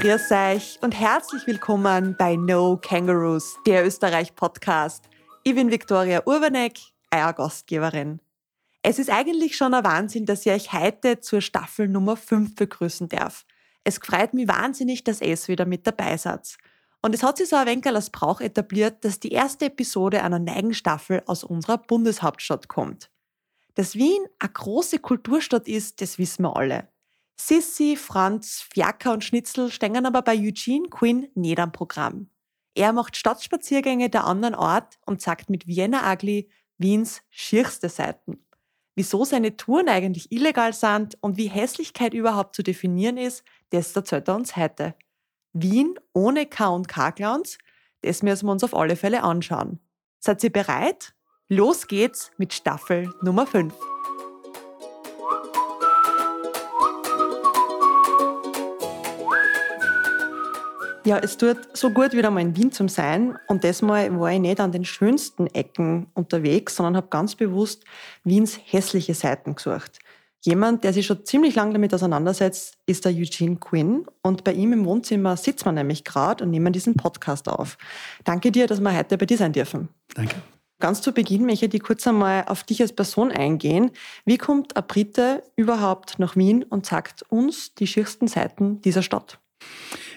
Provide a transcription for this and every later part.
Grüß euch und herzlich willkommen bei No Kangaroos, der Österreich-Podcast. Ich bin Viktoria Urbanek, euer Gastgeberin. Es ist eigentlich schon ein Wahnsinn, dass ich euch heute zur Staffel Nummer 5 begrüßen darf. Es freut mich wahnsinnig, dass ihr wieder mit dabei seid. Und es hat sich so ein wenig als Brauch etabliert, dass die erste Episode einer Neigenstaffel aus unserer Bundeshauptstadt kommt. Dass Wien eine große Kulturstadt ist, das wissen wir alle. Sissi, Franz, Fiaker und Schnitzel stehen aber bei Eugene Quinn nicht am Programm. Er macht Stadtspaziergänge der anderen Ort und zeigt mit Vienna Ugly Wiens schierste Seiten. Wieso seine Touren eigentlich illegal sind und wie Hässlichkeit überhaupt zu definieren ist, das erzählt er uns heute. Wien ohne K&K-Clowns, das müssen wir uns auf alle Fälle anschauen. Seid ihr bereit? Los geht's mit Staffel Nummer 5. Ja, es tut so gut, wieder mal in Wien zu sein. Und diesmal war ich nicht an den schönsten Ecken unterwegs, sondern habe ganz bewusst Wiens hässliche Seiten gesucht. Jemand, der sich schon ziemlich lange damit auseinandersetzt, ist der Eugene Quinn. Und bei ihm im Wohnzimmer sitzt man nämlich gerade und nehmen diesen Podcast auf. Danke dir, dass wir heute bei dir sein dürfen. Danke. Ganz zu Beginn möchte ich kurz einmal auf dich als Person eingehen. Wie kommt ein Brite überhaupt nach Wien und sagt uns die schiersten Seiten dieser Stadt?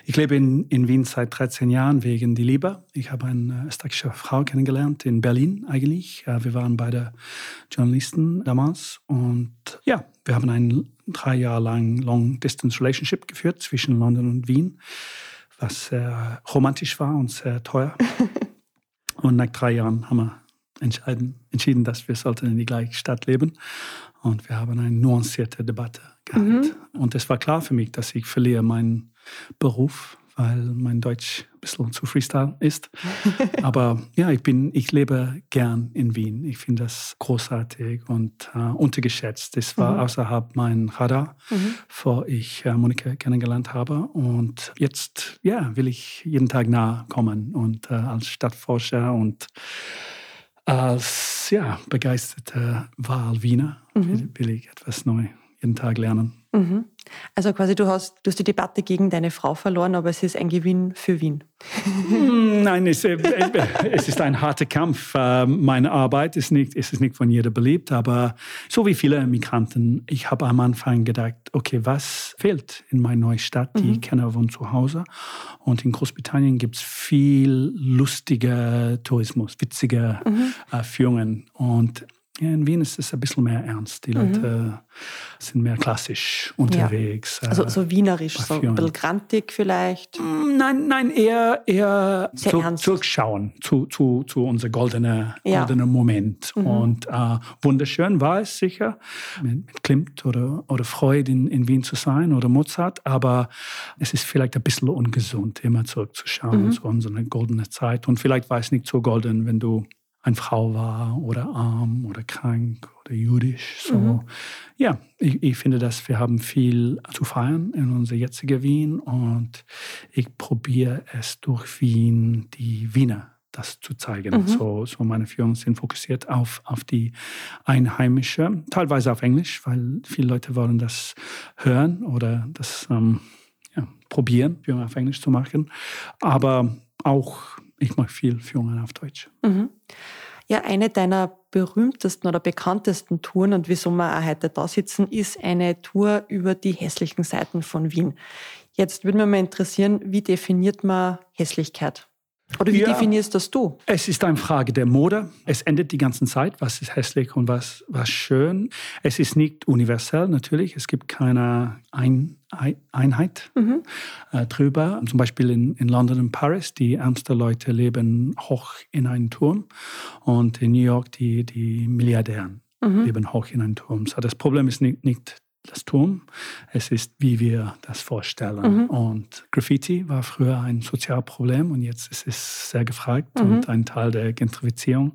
Ich lebe in, in Wien seit 13 Jahren wegen die Liebe. Ich habe eine österreichische Frau kennengelernt, in Berlin eigentlich. Wir waren beide Journalisten damals. Und ja, wir haben ein drei Jahre lang Long-Distance-Relationship geführt zwischen London und Wien, was sehr romantisch war und sehr teuer. und nach drei Jahren haben wir entschieden, entschieden dass wir sollten in die gleiche Stadt leben. Und wir haben eine nuancierte Debatte gehabt. Mhm. Und es war klar für mich, dass ich verliere meinen Beruf, weil mein Deutsch ein bisschen zu Freestyle ist. Aber ja, ich bin, ich lebe gern in Wien. Ich finde das großartig und äh, untergeschätzt. Das war mhm. außerhalb mein Radar, mhm. bevor ich äh, Monika kennengelernt habe. Und jetzt, ja, will ich jeden Tag nahe kommen und äh, als Stadtforscher und als ja, begeisterter Wahlwiener mhm. will, will ich etwas neu jeden Tag lernen. Mhm. Also quasi du hast, du hast die Debatte gegen deine Frau verloren, aber es ist ein Gewinn für Wien. Hm, nein, es, äh, es ist ein harter Kampf. Äh, meine Arbeit ist nicht, ist nicht von jeder beliebt, aber so wie viele Migranten, ich habe am Anfang gedacht, okay, was fehlt in meiner neuen Stadt, die mhm. ich kenne von zu Hause. Und in Großbritannien gibt es viel lustiger Tourismus, witzige mhm. äh, Führungen. Und ja, in Wien ist es ein bisschen mehr ernst. Die Leute mhm. sind mehr klassisch unterwegs. Ja. Also so wienerisch, so ein bisschen grantig vielleicht? Mm, nein, nein, eher, eher zu, zurückschauen zu, zu, zu unserem goldenen ja. goldene Moment. Mhm. Und äh, wunderschön war es sicher, mit, mit Klimt oder, oder Freud in, in Wien zu sein oder Mozart, aber es ist vielleicht ein bisschen ungesund, immer zurückzuschauen mhm. zu unserer goldenen Zeit. Und vielleicht war es nicht so golden, wenn du eine Frau war oder arm oder krank oder jüdisch. So, mhm. ja, ich, ich, finde, dass wir haben viel zu feiern in unser jetziger Wien und ich probiere es durch Wien, die Wiener das zu zeigen. Mhm. So, so meine Führungen sind fokussiert auf, auf die Einheimische, teilweise auf Englisch, weil viele Leute wollen das hören oder das ähm, ja, probieren, Führungen auf Englisch zu machen. Aber auch ich mache viel Führungen auf Deutsch. Mhm. Ja, eine deiner berühmtesten oder bekanntesten Touren und wieso wir auch heute da sitzen, ist eine Tour über die hässlichen Seiten von Wien. Jetzt würde mich mal interessieren, wie definiert man Hässlichkeit? Oder wie ja, definierst das du? Es ist eine Frage der Mode. Es endet die ganze Zeit, was ist hässlich und was, was schön. Es ist nicht universell natürlich. Es gibt keine Ein, Einheit mhm. äh, drüber. Zum Beispiel in, in London und Paris, die ärmsten Leute leben hoch in einem Turm. Und in New York, die, die Milliardären mhm. leben hoch in einem Turm. So das Problem ist nicht, nicht das Turm. Es ist, wie wir das vorstellen. Mhm. Und Graffiti war früher ein Sozialproblem und jetzt ist es sehr gefragt mhm. und ein Teil der Gentrifizierung.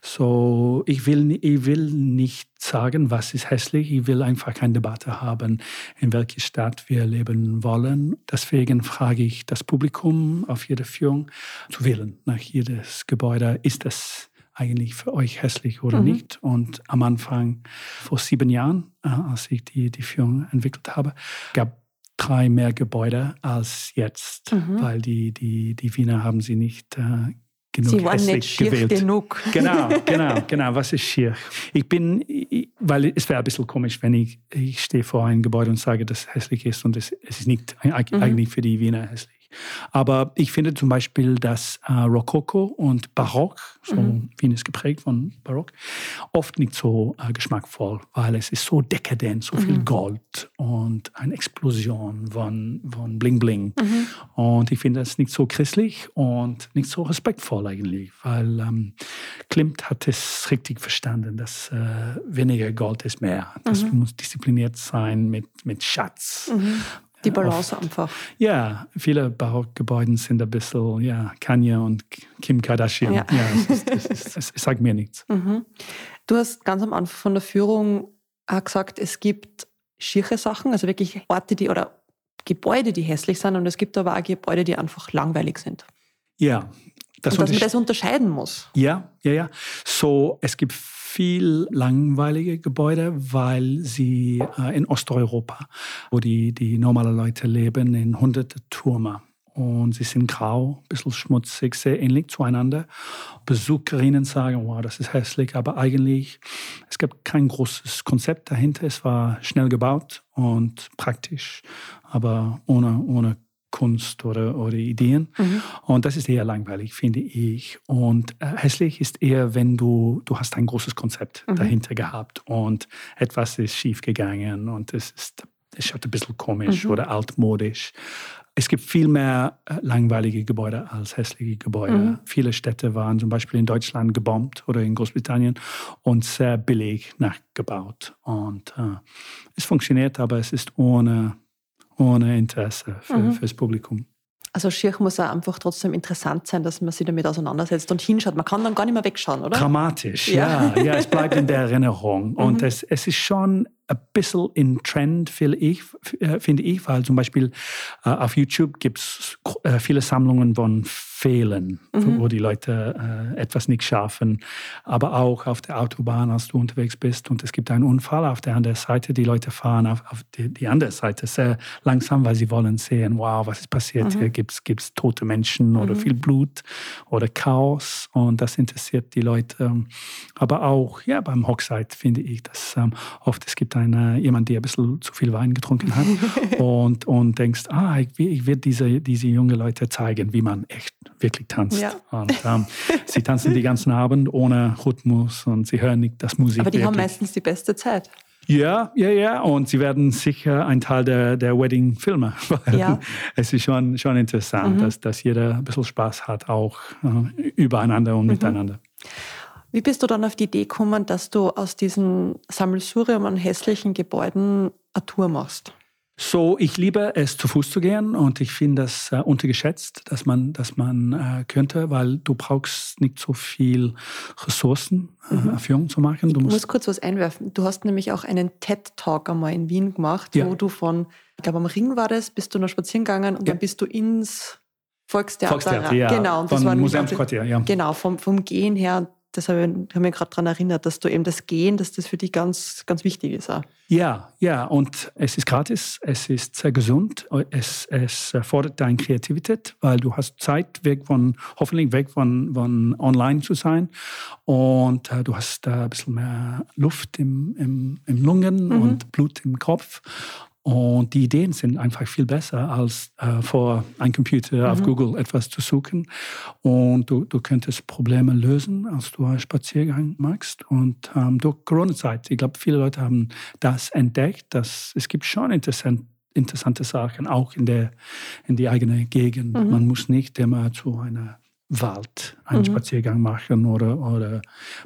So, ich will, ich will nicht sagen, was ist hässlich. Ich will einfach keine Debatte haben, in welcher Stadt wir leben wollen. Deswegen frage ich das Publikum auf jede Führung zu wählen. Nach jedes Gebäude ist es eigentlich für euch hässlich oder mhm. nicht. Und am Anfang, vor sieben Jahren, äh, als ich die, die Führung entwickelt habe, gab drei mehr Gebäude als jetzt, mhm. weil die, die, die Wiener haben sie nicht äh, genug Sie waren nicht schier gewählt. genug. Genau, genau, genau. Was ist schier? Ich bin, weil es wäre ein bisschen komisch, wenn ich, ich stehe vor einem Gebäude und sage, dass es hässlich ist und es, es ist nicht mhm. eigentlich für die Wiener hässlich. Aber ich finde zum Beispiel, dass äh, Rokoko und Barock, so mhm. Wien ist geprägt von Barock, oft nicht so äh, geschmackvoll, weil es ist so dekadent, so mhm. viel Gold und eine Explosion von, von Bling Bling. Mhm. Und ich finde das nicht so christlich und nicht so respektvoll eigentlich, weil ähm, Klimt hat es richtig verstanden, dass äh, weniger Gold ist mehr. Das mhm. muss diszipliniert sein mit, mit Schatz mhm. Die Balance auf, einfach. Ja, viele Barockgebäude sind ein bisschen, ja, Kanye und Kim Kardashian. Ja, ja es, es, es, es, sagt mir nichts. Mhm. Du hast ganz am Anfang von der Führung auch gesagt, es gibt schiere Sachen, also wirklich Orte, die oder Gebäude, die hässlich sind und es gibt aber auch Gebäude, die einfach langweilig sind. Ja. Das und dass man das unterscheiden muss. Ja, ja, ja. So, es gibt viel langweilige Gebäude, weil sie äh, in Osteuropa, wo die, die normale Leute leben, in hunderte Türme. Und sie sind grau, ein bisschen schmutzig, sehr ähnlich zueinander. Besucherinnen sagen, wow, das ist hässlich, aber eigentlich, es gibt kein großes Konzept dahinter. Es war schnell gebaut und praktisch, aber ohne, ohne Kunst oder, oder Ideen. Mhm. Und das ist eher langweilig, finde ich. Und äh, hässlich ist eher, wenn du, du hast ein großes Konzept mhm. dahinter gehabt und etwas ist schiefgegangen und es ist, es schaut ein bisschen komisch mhm. oder altmodisch. Es gibt viel mehr äh, langweilige Gebäude als hässliche Gebäude. Mhm. Viele Städte waren zum Beispiel in Deutschland gebombt oder in Großbritannien und sehr billig nachgebaut. Und äh, es funktioniert, aber es ist ohne ohne Interesse für, mhm. fürs Publikum. Also schier muss auch einfach trotzdem interessant sein, dass man sich damit auseinandersetzt und hinschaut. Man kann dann gar nicht mehr wegschauen, oder? Dramatisch, ja. Ja, ja es bleibt in der Erinnerung. Und mhm. es, es ist schon ein bisschen in Trend, finde ich, äh, finde ich weil zum Beispiel äh, auf YouTube gibt es äh, viele Sammlungen von Fehlen, mhm. wo die Leute äh, etwas nicht schaffen. Aber auch auf der Autobahn, als du unterwegs bist und es gibt einen Unfall auf der anderen Seite, die Leute fahren auf, auf die, die, andere Seite sehr langsam, weil sie wollen sehen, wow, was ist passiert mhm. hier? Gibt es tote Menschen oder mhm. viel Blut oder Chaos? Und das interessiert die Leute. Aber auch ja, beim Hochzeit finde ich, dass ähm, oft es gibt eine, jemand, der ein bisschen zu viel Wein getrunken hat und, und denkst, ah, ich, ich will diese, diese junge Leute zeigen, wie man echt wirklich tanzt. Ja. Und ähm, sie tanzen den ganzen Abend ohne Rhythmus und sie hören nicht das Musik. Aber die wirklich. haben meistens die beste Zeit. Ja, ja, ja. Und sie werden sicher ein Teil der, der Wedding-Filme. Ja. Es ist schon, schon interessant, mhm. dass, dass jeder ein bisschen Spaß hat, auch äh, übereinander und mhm. miteinander. Wie bist du dann auf die Idee gekommen, dass du aus diesen Sammelsurium an hässlichen Gebäuden eine Tour machst? So, ich liebe es zu Fuß zu gehen und ich finde das äh, untergeschätzt, dass man, dass man äh, könnte, weil du brauchst nicht so viel Ressourcen, äh, mhm. Führung zu machen. Du ich muss kurz was einwerfen. Du hast nämlich auch einen TED-Talk einmal in Wien gemacht, ja. wo du von, ich glaube am Ring war das, bist du noch spazieren gegangen und ja. dann bist du ins Volkstheater. Volkstheater, ja. Genau. Und das war Museumsquartier, ja. Genau, vom, vom Gehen her das habe ich, mich gerade daran erinnert, dass du eben das Gehen, dass das für dich ganz, ganz wichtig ist. Auch. Ja, ja, und es ist gratis, es ist sehr gesund, es, es fordert deine Kreativität, weil du hast Zeit weg von, hoffentlich weg von, von online zu sein und äh, du hast äh, ein bisschen mehr Luft im, im, im Lungen mhm. und Blut im Kopf und die Ideen sind einfach viel besser, als äh, vor einem Computer mhm. auf Google etwas zu suchen. Und du, du könntest Probleme lösen, als du einen Spaziergang machst. Und ähm, durch Corona-Zeit, ich glaube, viele Leute haben das entdeckt, dass es gibt schon interessant, interessante Sachen, auch in der in die eigene Gegend. Mhm. Man muss nicht immer zu einer Wald einen mhm. Spaziergang machen oder, oder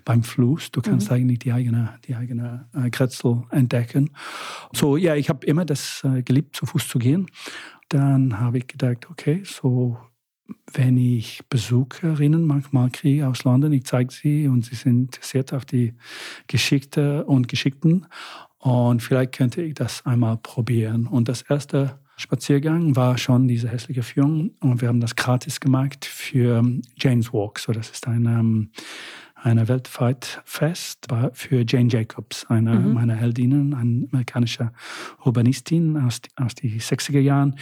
beim Fluss. Du kannst mhm. eigentlich die eigene, die eigene äh, Kretzel entdecken. So, ja, ich habe immer das äh, geliebt, zu Fuß zu gehen. Dann habe ich gedacht, okay, so wenn ich Besucherinnen manchmal kriege aus London, ich zeige sie und sie sind interessiert auf die Geschichte und Geschichten und vielleicht könnte ich das einmal probieren. Und das erste Spaziergang war schon diese hässliche Führung und wir haben das gratis gemacht für Jane's Walk. So, das ist ein, ähm, eine weltweit Fest für Jane Jacobs, eine mhm. meiner Heldinnen, eine amerikanische Urbanistin aus, aus den 60er Jahren,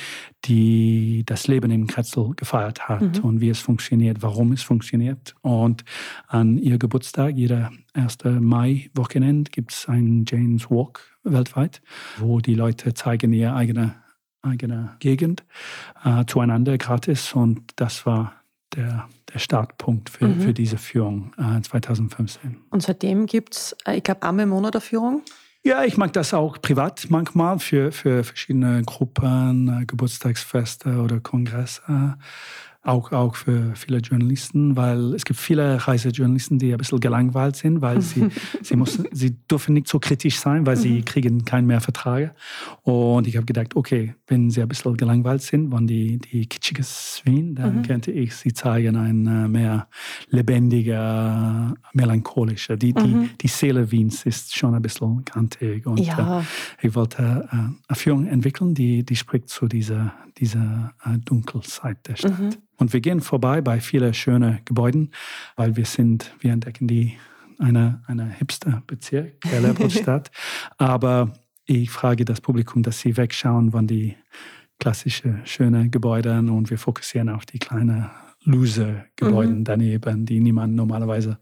die das Leben im Kretzel gefeiert hat mhm. und wie es funktioniert, warum es funktioniert. Und an ihr Geburtstag, jeder 1. Mai-Wochenende, gibt es einen Jane's Walk weltweit, wo die Leute zeigen ihre eigene, eigene Gegend äh, zueinander gratis. Und das war der, der Startpunkt für, mhm. für diese Führung äh, 2015. Und seitdem gibt es, äh, ich glaube, einmal im Monat eine Führung? Ja, ich mag das auch privat manchmal für, für verschiedene Gruppen, äh, Geburtstagsfeste oder Kongresse auch, auch für viele Journalisten, weil es gibt viele Reisejournalisten, die ein bisschen gelangweilt sind, weil sie, sie, müssen, sie dürfen nicht so kritisch sein, weil sie mhm. kriegen keinen mehr Verträge. Und ich habe gedacht, okay, wenn sie ein bisschen gelangweilt sind, wenn die, die kitschiges Wien, dann mhm. könnte ich sie zeigen, ein äh, mehr lebendiger, melancholischer. Die, die, mhm. die Seele Wiens ist schon ein bisschen kantig. Und ja. äh, ich wollte äh, eine Führung entwickeln, die, die spricht zu dieser, dieser Dunkelzeit der Stadt. Und wir gehen vorbei bei vielen schönen Gebäuden, weil wir sind, wir entdecken die eine, eine Hipster-Bezirk der Leopoldstadt. Aber ich frage das Publikum, dass sie wegschauen von die klassischen, schönen Gebäude und wir fokussieren auf die kleinen Loser-Gebäude mhm. daneben, die niemand normalerweise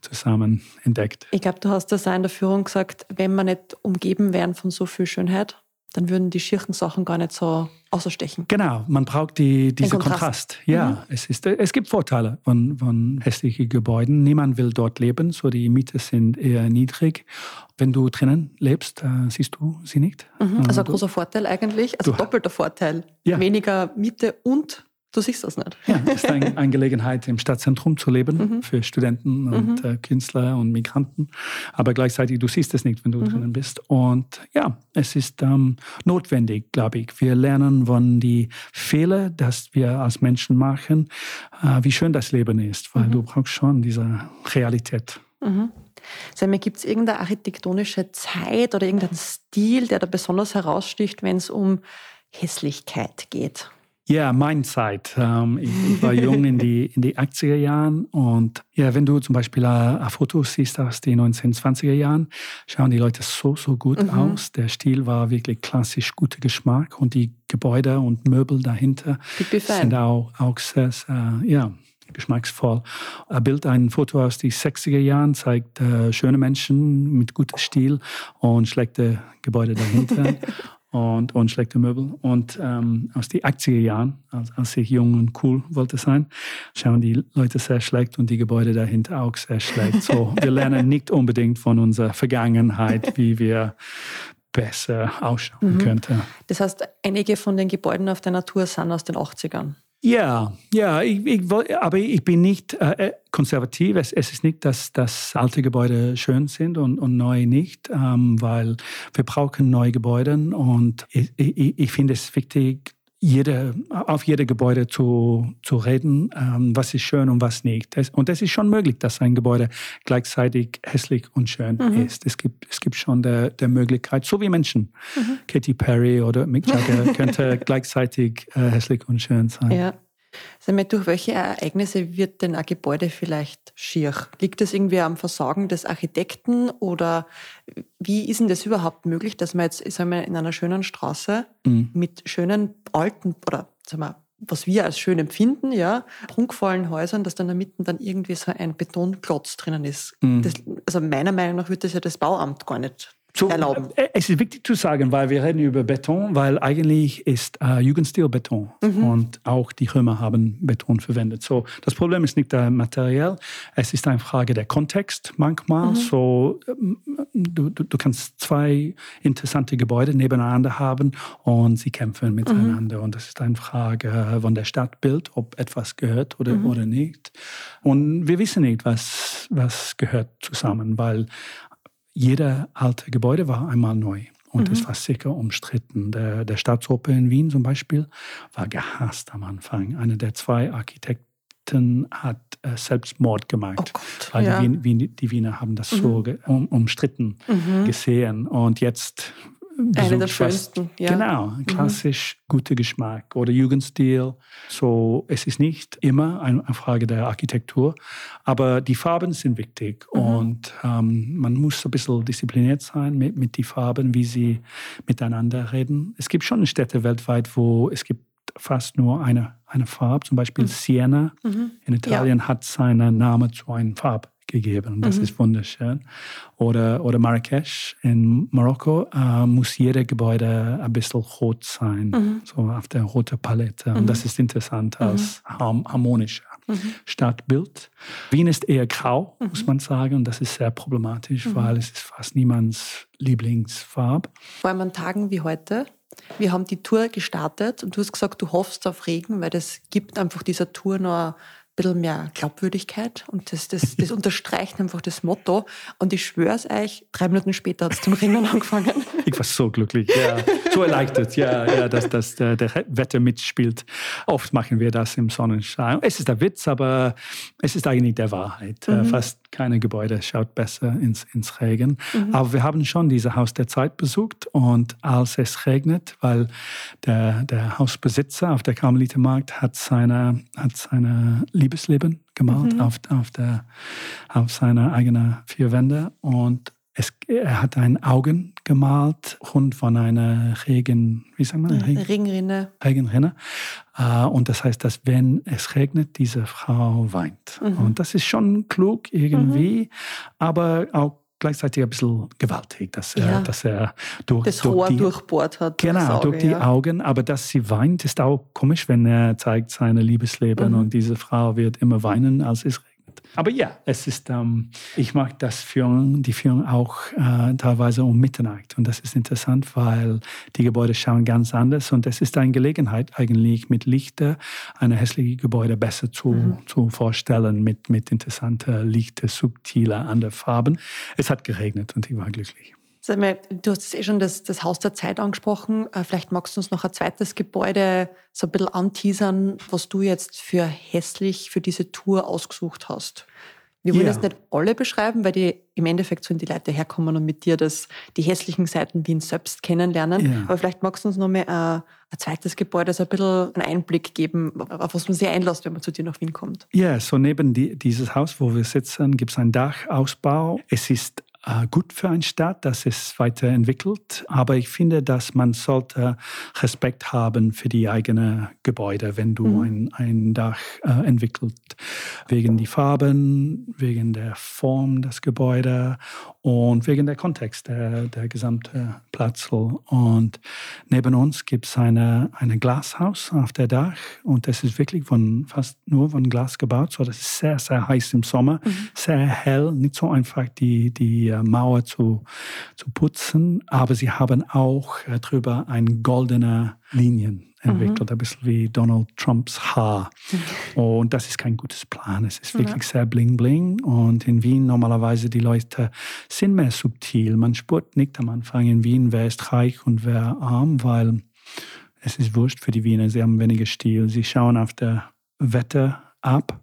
zusammen entdeckt. Ich glaube, du hast das in der Führung gesagt, wenn wir nicht umgeben wären von so viel Schönheit, dann würden die schirchen Sachen gar nicht so außerstechen. Genau, man braucht die, diesen Kontrast. Kontrast. Ja, mhm. es, ist, es gibt Vorteile von, von hässlichen Gebäuden. Niemand will dort leben, so die Miete sind eher niedrig. Wenn du drinnen lebst, äh, siehst du sie nicht. Mhm. Also ein großer Vorteil eigentlich, also doppelter Vorteil. Ja. Weniger Miete und Du siehst das nicht. Ja, es ist eine, eine Gelegenheit, im Stadtzentrum zu leben mhm. für Studenten und mhm. äh, Künstler und Migranten. Aber gleichzeitig, du siehst es nicht, wenn du mhm. drinnen bist. Und ja, es ist ähm, notwendig, glaube ich. Wir lernen von den Fehlern, dass wir als Menschen machen, äh, wie schön das Leben ist, weil mhm. du brauchst schon diese Realität. Mhm. Gibt es irgendeine architektonische Zeit oder irgendeinen Stil, der da besonders heraussticht, wenn es um Hässlichkeit geht? Ja, meine Zeit. Ähm, ich, ich, war jung in die, in die 80er Jahren und ja, wenn du zum Beispiel ein, ein Foto siehst aus den 1920er Jahren, schauen die Leute so, so gut mhm. aus. Der Stil war wirklich klassisch guter Geschmack und die Gebäude und Möbel dahinter sind auch, auch sehr, sehr ja, geschmacksvoll. Ein Bild, ein Foto aus den 60er Jahren zeigt äh, schöne Menschen mit gutem Stil und schlechte Gebäude dahinter. und, und schlechte Möbel. Und ähm, aus den 80er Jahren, als, als, ich jung und cool wollte sein, schauen die Leute sehr schlecht und die Gebäude dahinter auch sehr schlecht. So, wir lernen nicht unbedingt von unserer Vergangenheit, wie wir besser ausschauen mhm. könnten. Das heißt, einige von den Gebäuden auf der Natur sind aus den 80ern. Ja, ja, ich, ich, aber ich bin nicht äh, äh, konservativ. Es, es, ist nicht, dass, dass alte Gebäude schön sind und, und neue nicht, ähm, weil wir brauchen neue Gebäude und ich, ich, ich finde es wichtig, jede, auf jede Gebäude zu, zu reden, ähm, was ist schön und was nicht. Das, und es ist schon möglich, dass ein Gebäude gleichzeitig hässlich und schön mhm. ist. Es gibt, es gibt schon der, der Möglichkeit, so wie Menschen. Mhm. Katy Perry oder Mick Jagger könnte gleichzeitig äh, hässlich und schön sein. Ja. Sag mal, durch welche Ereignisse wird denn ein Gebäude vielleicht schier? Liegt das irgendwie am Versagen des Architekten oder wie ist denn das überhaupt möglich, dass man jetzt ich sag mal, in einer schönen Straße mhm. mit schönen alten oder sag mal, was wir als schön empfinden, ja, prunkvollen Häusern, dass dann da mitten dann irgendwie so ein Betonklotz drinnen ist. Mhm. Das, also meiner Meinung nach wird das ja das Bauamt gar nicht zu, erlauben. Äh, es ist wichtig zu sagen, weil wir reden über Beton, weil eigentlich ist äh, Jugendstil Beton mhm. und auch die Römer haben Beton verwendet. So, das Problem ist nicht der Material, es ist eine Frage der Kontext manchmal. Mhm. So, ähm, du, du, du, kannst zwei interessante Gebäude nebeneinander haben und sie kämpfen miteinander. Mhm. Und das ist eine Frage von der Stadtbild, ob etwas gehört oder, mhm. oder nicht. Und wir wissen nicht, was, was gehört zusammen, weil jeder alte Gebäude war einmal neu. Und mhm. es war sicher umstritten. Der, der Staatsoper in Wien zum Beispiel war gehasst am Anfang. Einer der zwei Architekten hat äh, Selbstmord gemacht. Oh Gott, weil ja. die, Wien, die, Wiener haben das mhm. so um, umstritten mhm. gesehen. Und jetzt Eine der schönsten, ja. Genau, mhm. klassisch mhm. guter Geschmack oder Jugendstil. So, es ist nicht immer eine Frage der Architektur, aber die Farben sind wichtig mhm. und ähm, man muss ein bisschen diszipliniert sein mit, mit den Farben, wie sie miteinander reden. Es gibt schon Städte weltweit, wo es gibt fast nur eine, eine Farbe, zum Beispiel mhm. Siena mhm. in Italien ja. hat seinen Namen zu einer Farbe gegeben. Und das mhm. ist wunderschön. Oder, oder Marrakesch in Marokko äh, muss jedes Gebäude ein bisschen rot sein, mhm. so auf der roten Palette. Und mhm. das ist interessant mhm. als harmonischer mhm. Stadtbild. Wien ist eher grau, muss man sagen. Und das ist sehr problematisch, weil es ist fast niemands Lieblingsfarbe. Vor allem an Tagen wie heute. Wir haben die Tour gestartet und du hast gesagt, du hoffst auf Regen, weil das gibt einfach dieser Tour noch bisschen mehr Glaubwürdigkeit und das, das, das unterstreicht einfach das Motto. Und ich schwöre es euch, drei Minuten später hat es zum Rennen angefangen. Ich war so glücklich, ja. So erleichtert, ja, ja dass, dass der, der Wetter mitspielt. Oft machen wir das im Sonnenschein. Es ist der Witz, aber es ist eigentlich der Wahrheit. Mhm. Fast keine Gebäude schaut besser ins, ins Regen. Mhm. Aber wir haben schon dieses Haus der Zeit besucht und als es regnet, weil der, der Hausbesitzer auf der Karmelitermarkt hat seine, hat seine Liebesleben gemalt mhm. auf, auf, der, auf seine eigenen vier Wände und es, er hat ein Augen gemalt rund von einer Regen, wie sagt man? Regen, Regenrinne. Regenrinne. Äh, und das heißt, dass wenn es regnet, diese Frau weint. Mhm. Und das ist schon klug irgendwie, mhm. aber auch gleichzeitig ein bisschen gewaltig, dass er, ja. dass er durch, das durch Rohr die, durchbohrt hat. Genau, Auge, durch die ja. Augen. Aber dass sie weint, ist auch komisch, wenn er zeigt seine Liebesleben mhm. und diese Frau wird immer weinen, als regnet. Aber ja, es ist, ähm, ich mag das Führen, die Führung auch äh, teilweise um Mitternacht. Und das ist interessant, weil die Gebäude schauen ganz anders. Und es ist eine Gelegenheit eigentlich mit Lichter eine hässliche Gebäude besser zu, mhm. zu vorstellen mit, mit interessanter Lichter, subtiler, anderen Farben. Es hat geregnet und ich war glücklich. Sag mal, du hast eh schon das, das Haus der Zeit angesprochen. Äh, vielleicht magst du uns noch ein zweites Gebäude so ein bisschen anteasern, was du jetzt für hässlich für diese Tour ausgesucht hast. Wir wollen yeah. jetzt nicht alle beschreiben, weil die im Endeffekt sollen die Leute herkommen und mit dir das, die hässlichen Seiten Wien selbst kennenlernen. Yeah. Aber vielleicht magst du uns noch mal ein, ein zweites Gebäude, so ein bisschen einen Einblick geben, auf was man sich einlässt, wenn man zu dir nach Wien kommt. Ja, yeah, so neben die, dieses Haus, wo wir sitzen, gibt es einen Dachausbau. Es ist äh, gut für eine Stadt, dass es weiterentwickelt. Aber ich finde, dass man sollte Respekt haben für die eigenen Gebäude, wenn du mhm. ein, ein Dach äh, entwickelt. Wegen die Farben, wegen der Form des Gebäudes und wegen der Kontext der, der gesamten Platz. Und neben uns gibt es eine, eine Glashaus auf der Dach und das ist wirklich von, fast nur von Glas gebaut. So, das ist sehr, sehr heiß im Sommer, mhm. sehr hell, nicht so einfach die, die äh, Mauer zu, zu putzen, aber sie haben auch äh, drüber ein goldene Linien entwickelt, mhm. ein bisschen wie Donald Trumps Haar. Mhm. Und das ist kein gutes Plan. Es ist wirklich ja. sehr bling bling. Und in Wien normalerweise die Leute sind mehr subtil. Man spürt nicht am Anfang in Wien, wer ist reich und wer arm, weil es ist wurscht für die Wiener. Sie haben weniger Stil. Sie schauen auf der Wetter ab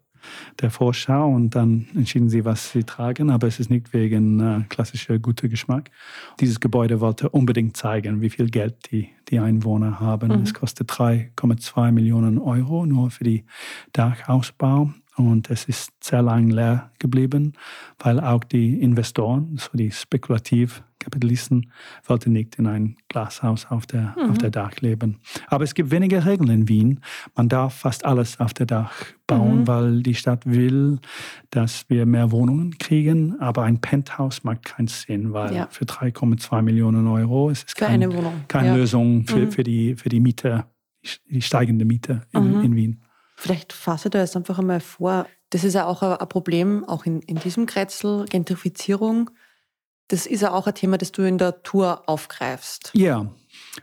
der Vorschau und dann entschieden sie, was sie tragen, aber es ist nicht wegen äh, klassischer guter Geschmack. Dieses Gebäude wollte unbedingt zeigen, wie viel Geld die, die Einwohner haben. Mhm. Es kostet 3,2 Millionen Euro nur für die Dachausbau und es ist sehr lang leer geblieben, weil auch die Investoren, so die Spekulativkapitalisten, wollten nicht in ein Glashaus auf der, mhm. auf der Dach leben. Aber es gibt wenige Regeln in Wien. Man darf fast alles auf der Dach bauen, mhm. weil die Stadt will, dass wir mehr Wohnungen kriegen. Aber ein Penthouse macht keinen Sinn, weil ja. für 3,2 Millionen Euro ist es kein, keine ja. Lösung für, mhm. für, die, für die Miete, die steigende Miete in, mhm. in Wien. Vielleicht fasse da jetzt einfach einmal vor. Das ist ja auch ein Problem, auch in, in diesem Kretzel, Gentrifizierung. Das ist ja auch ein Thema, das du in der Tour aufgreifst. Ja,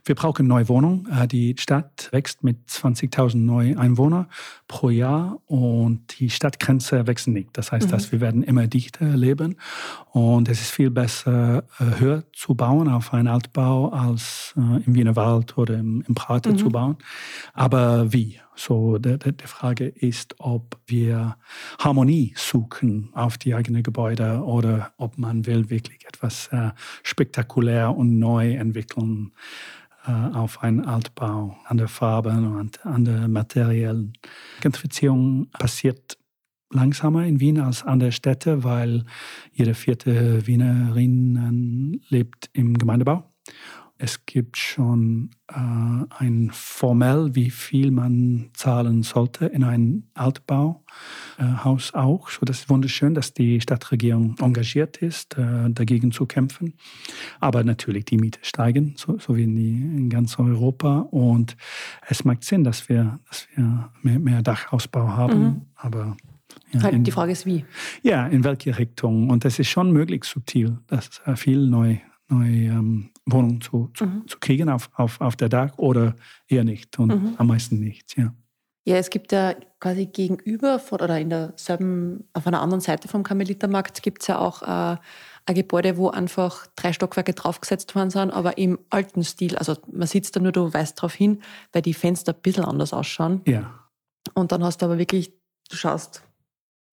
wir brauchen neue Wohnungen. Äh, die Stadt wächst mit 20.000 neuen Einwohnern pro Jahr und die Stadtgrenze wächst nicht. Das heißt, mhm. dass wir werden immer dichter leben und es ist viel besser, äh, höher zu bauen auf einen Altbau als äh, im Wiener Wald oder im, im Prater mhm. zu bauen. Aber wie? So, die, die Frage ist, ob wir Harmonie suchen auf die eigenen Gebäude oder ob man will wirklich etwas äh, spektakulär und neu entwickeln äh, auf einen Altbau, an der Farbe und an der materiellen. Gentrifizierung passiert langsamer in Wien als an der Städte, weil jede vierte Wienerin lebt im Gemeindebau. Es gibt schon äh, ein formell, wie viel man zahlen sollte in ein Altbauhaus äh, auch. So, das ist wunderschön, dass die Stadtregierung engagiert ist, äh, dagegen zu kämpfen. Aber natürlich die Miete steigen, so, so wie in, die, in, ganz Europa. Und es macht Sinn, dass wir, dass wir mehr, mehr Dachausbau haben. Mhm. Aber ja, in, die Frage ist wie. Ja, in welche Richtung. Und es ist schon möglich subtil, dass viel neu neue ähm, Wohnungen zu, zu, mhm. zu, kriegen auf, auf, auf der Dach oder eher nicht und mhm. am meisten nicht, ja. Ja, es gibt ja quasi gegenüber von, oder in derselben, auf einer anderen Seite vom Karmelitermarkt gibt es ja auch äh, ein Gebäude, wo einfach drei Stockwerke draufgesetzt worden sind, aber im alten Stil. Also man sitzt da nur, du weißt darauf hin, weil die Fenster ein bisschen anders ausschauen. Ja. Und dann hast du aber wirklich, du schaust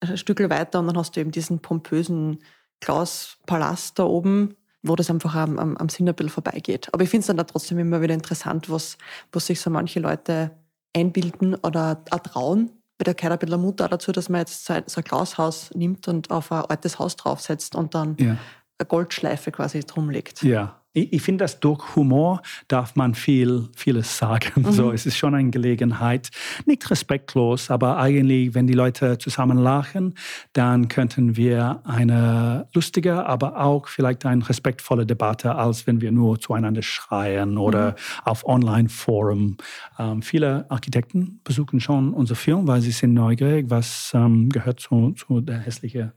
ein Stück weiter und dann hast du eben diesen pompösen Klauspalast da oben wo das einfach am, am, am Sinn ein bisschen vorbeigeht. Aber ich finde es dann da trotzdem immer wieder interessant, was, was sich so manche Leute einbilden oder auch trauen. Weil da gehört ein bisschen Mut auch dazu, dass man jetzt so ein, so ein Glashaus nimmt und auf ein altes Haus draufsetzt und dann ja. eine Goldschleife quasi drum legt. Ja, ich, ich finde, dass durch Humor darf man viel, vieles sagen. Mhm. So, es ist schon eine Gelegenheit, nicht respektlos, aber eigentlich, wenn die Leute zusammen lachen, dann könnten wir eine lustige, aber auch vielleicht eine respektvolle Debatte, als wenn wir nur zueinander schreien oder mhm. auf Online-Forum. Ähm, viele Architekten besuchen schon unser Film, weil sie sind neugierig, was ähm, gehört zu, zu der hässlichen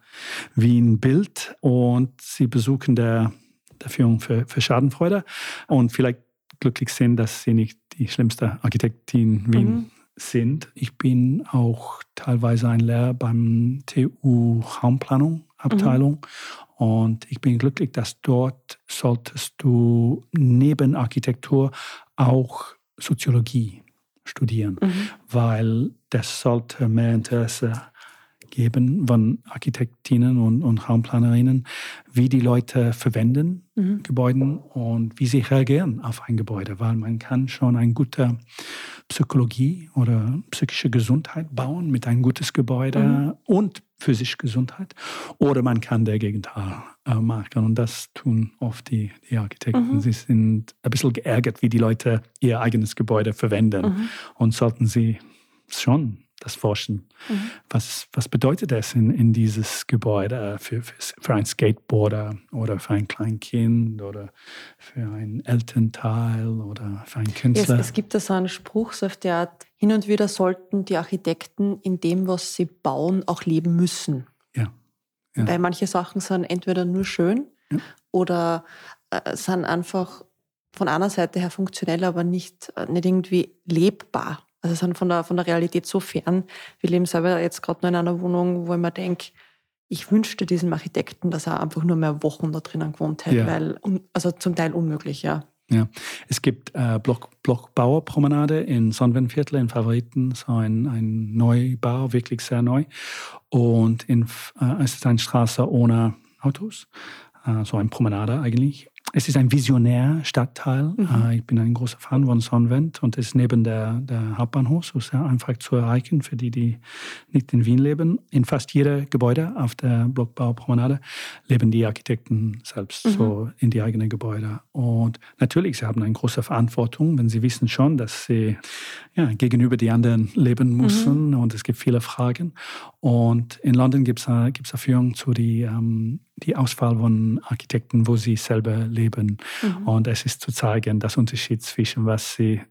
Wien-Bild und sie besuchen der Führung für, für Schadenfreude und vielleicht glücklich sind, dass sie nicht die schlimmste Architektin Wien mhm. sind. Ich bin auch teilweise ein Lehrer beim TU Raumplanung Abteilung mhm. und ich bin glücklich, dass dort solltest du neben Architektur auch Soziologie studieren, mhm. weil das sollte mehr Interesse geben von Architektinnen und, und Raumplanerinnen, wie die Leute verwenden mhm. Gebäude und wie sie reagieren auf ein Gebäude, weil man kann schon eine gute Psychologie oder psychische Gesundheit bauen mit ein gutes Gebäude mhm. und physische Gesundheit oder man kann der Gegenteil äh, machen und das tun oft die, die Architekten. Mhm. Sie sind ein bisschen geärgert, wie die Leute ihr eigenes Gebäude verwenden mhm. und sollten sie schon das Forschen. Mhm. Was, was bedeutet das in, in dieses Gebäude für, für, für ein Skateboarder oder für ein Kleinkind oder für ein Elternteil oder für einen Künstler? Es, es gibt da so einen Spruch, so auf der Art, hin und wieder sollten die Architekten in dem, was sie bauen, auch leben müssen. Ja. ja. Weil manche Sachen sind entweder nur schön ja. oder äh, sind einfach von einer Seite her funktionell, aber nicht, äh, nicht irgendwie lebbar. Also sind von der, von der Realität so fern. Wir leben selber jetzt gerade nur in einer Wohnung, wo ich mir denke, ich wünschte diesem Architekten, dass er einfach nur mehr Wochen da drinnen gewohnt hätte, ja. weil, also zum Teil unmöglich, ja. Ja, es gibt äh, Block, Blockbauerpromenade in Sonnenviertel in Favoriten, so ein, ein Neubau, wirklich sehr neu. Und in, äh, es ist eine Straße ohne Autos, äh, so eine Promenade eigentlich. Es ist ein visionär Stadtteil. Mhm. Äh, ich bin ein großer Fan von Sonnenwend und es ist neben der, der Hauptbahnhof, so sehr einfach zu erreichen für die, die nicht in Wien leben. In fast jedem Gebäude auf der Blockbaupromenade leben die Architekten selbst mhm. so in die eigenen Gebäude. Und natürlich, sie haben eine große Verantwortung, wenn sie wissen schon, dass sie ja, gegenüber die anderen leben müssen mhm. und es gibt viele Fragen. Und in London gibt es eine, gibt's eine Führung zu die, ähm, die Auswahl von Architekten, wo sie selber leben. Mhm. Und es ist zu zeigen, das Unterschied zwischen was sie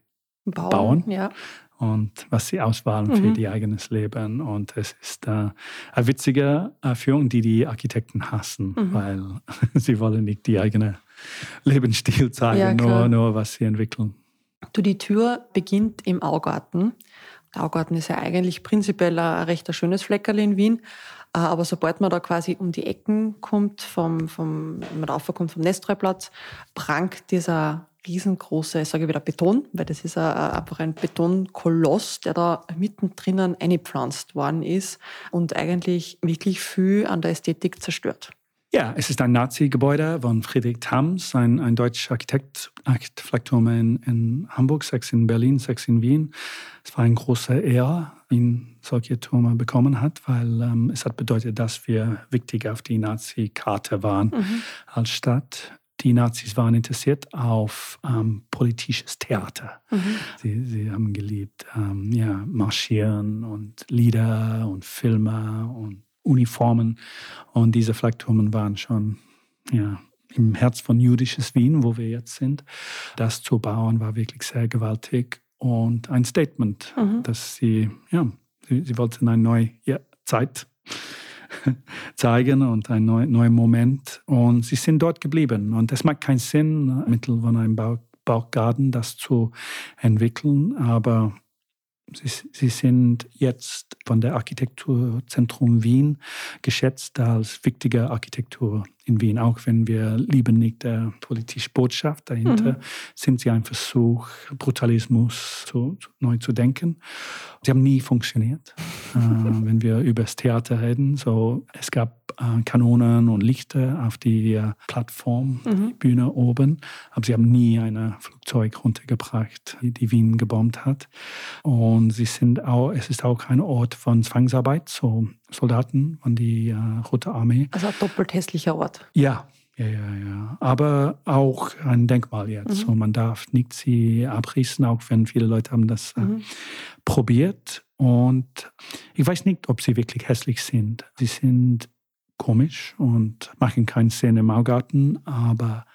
bauen, bauen ja. und was sie auswählen mhm. für ihr eigenes Leben. Und es ist äh, eine witzige Führung, die die Architekten hassen, mhm. weil sie wollen nicht die eigene Lebensstil zeigen, ja, nur, nur was sie entwickeln. Du, die Tür beginnt im Augarten. Der Augarten ist ja eigentlich prinzipiell ein recht schönes Fleckerl in Wien. Äh, aber sobald man da quasi um die Ecken kommt, vom, vom, wenn man raufkommt vom Nestreuplatz, prangt dieser riesengroße, sage ich wieder Beton, weil das ist einfach ein Betonkoloss, der da mittendrin eingepflanzt worden ist und eigentlich wirklich viel an der Ästhetik zerstört. Ja, es ist ein Nazi-Gebäude von Friedrich Thams, ein, ein deutscher Architekt, Architekturfirma in, in Hamburg, sechs in Berlin, sechs in Wien. Es war ein großer Ehre, ihn solche Türme bekommen hat, weil ähm, es hat bedeutet, dass wir wichtig auf die Nazi-Karte waren mhm. als Stadt die Nazis waren interessiert auf ähm, politisches Theater. Mhm. Sie, sie, haben geliebt, ähm, ja, Marschieren und Lieder und Filme und Uniformen. Und diese Flakturmen waren schon ja, im Herz von jüdisches Wien, wo wir jetzt sind. Das zu bauen war wirklich sehr gewaltig und ein Statement, mhm. dass sie, ja, sie, sie wollten eine neue ja, Zeit zeigen und ein neuer neu Moment. Und sie sind dort geblieben. Und es macht keinen Sinn, mittel von einem Baugarten das zu entwickeln, aber Sie, Sie, sind jetzt von der Architekturzentrum Wien geschätzt als wichtige Architektur in Wien. Auch wenn wir lieben nicht der politische Botschaft dahinter, mhm. sind sie ein Versuch, Brutalismus zu, zu, neu zu denken. Sie haben nie funktioniert, äh, wenn wir über das Theater reden. So, es gab Kanonen und Lichter auf die äh, Plattform, mhm. die Bühne oben. Aber sie haben nie ein Flugzeug runtergebracht, die, die Wien gebombt hat. Und sie sind auch, es ist auch ein Ort von Zwangsarbeit, so Soldaten von die äh, Rote Armee. Also ein doppelt hässlicher Ort. Ja, ja, ja, ja. Aber auch ein Denkmal jetzt. Mhm. So, man darf nicht sie abrissen, auch wenn viele Leute haben das äh, mhm. probiert. Und ich weiß nicht, ob sie wirklich hässlich sind. Sie sind komisch und machen keinen Sinn im Augarten, aber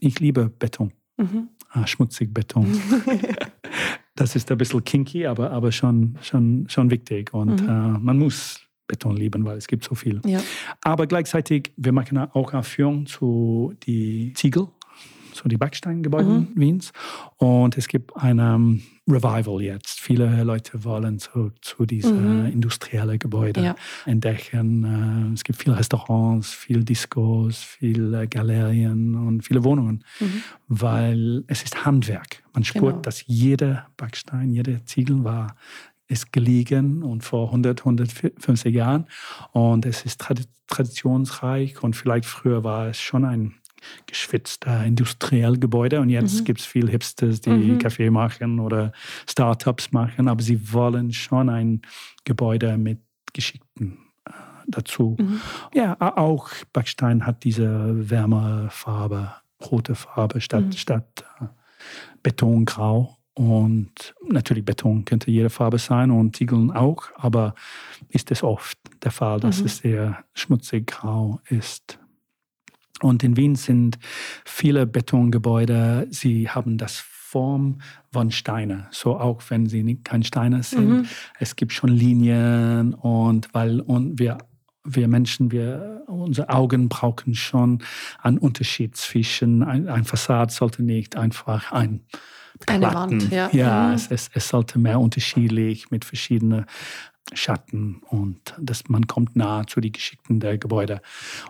ich liebe Beton. Mhm. Ah, schmutzig Beton. das ist ein bisschen kinky, aber, aber schon, schon, schon wichtig. Und mhm. äh, man muss Beton lieben, weil es gibt so viel. Ja. Aber gleichzeitig, wir machen auch eine Führung zu die Ziegel so die Backsteingebäude mhm. Wiens. Und es gibt ein um, Revival jetzt. Viele Leute wollen zurück zu diesen mhm. industriellen Gebäuden ja. entdecken. Äh, es gibt viele Restaurants, viele Discos, viele Galerien und viele Wohnungen, mhm. weil es ist Handwerk. Man spürt, genau. dass jeder Backstein, jeder Ziegel war ist gelegen und vor 100, 150 Jahren. Und es ist traditionsreich und vielleicht früher war es schon ein geschwitzter Industriellgebäude und jetzt mhm. gibt es viele Hipsters, die mhm. Kaffee machen oder Startups machen, aber sie wollen schon ein Gebäude mit Geschichten äh, dazu. Mhm. Ja, auch Backstein hat diese Wärmefarbe, rote Farbe statt, mhm. statt äh, Betongrau. Und natürlich Beton könnte jede Farbe sein und Ziegeln auch, aber ist es oft der Fall, dass mhm. es sehr schmutzig grau ist. Und in Wien sind viele Betongebäude, sie haben das Form von Steine. So auch wenn sie nicht kein Steine sind. Mhm. Es gibt schon Linien und weil und wir wir Menschen, wir, unsere Augen brauchen schon einen Unterschied zwischen, ein, ein Fassad sollte nicht einfach ein Platten. Eine Wand, ja. Ja, mhm. es, es, es, sollte mehr unterschiedlich mit verschiedenen Schatten und das, man kommt nah zu den Geschichten der Gebäude.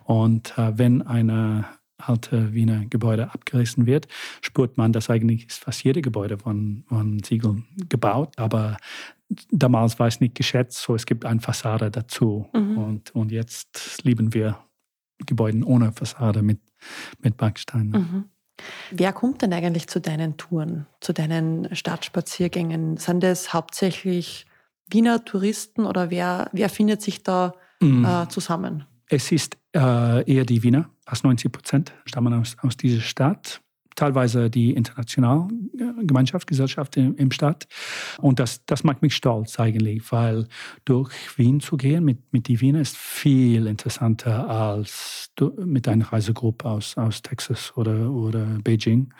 Und äh, wenn eine alte Wiener Gebäude abgerissen wird, spürt man, dass eigentlich ist fast jede Gebäude von, von Ziegeln gebaut, aber damals war es nicht geschätzt, so es gibt eine Fassade dazu. Mhm. Und, und jetzt lieben wir Gebäude ohne Fassade mit, mit Backsteinen. Mhm. Wer kommt denn eigentlich zu deinen Touren, zu deinen Stadtspaziergängen? Sind das hauptsächlich Wiener Touristen oder wer, wer findet sich da mm. äh, zusammen? Es ist äh, eher die Wiener, fast 90 Prozent stammen aus, aus dieser Stadt teilweise die internationale Gemeinschaft, Gesellschaft im, im Stadt. Und das, das macht mich stolz eigentlich, weil durch Wien zu gehen mit, mit die Wiener ist viel interessanter als mit einer Reisegruppe aus, aus Texas oder, oder Beijing.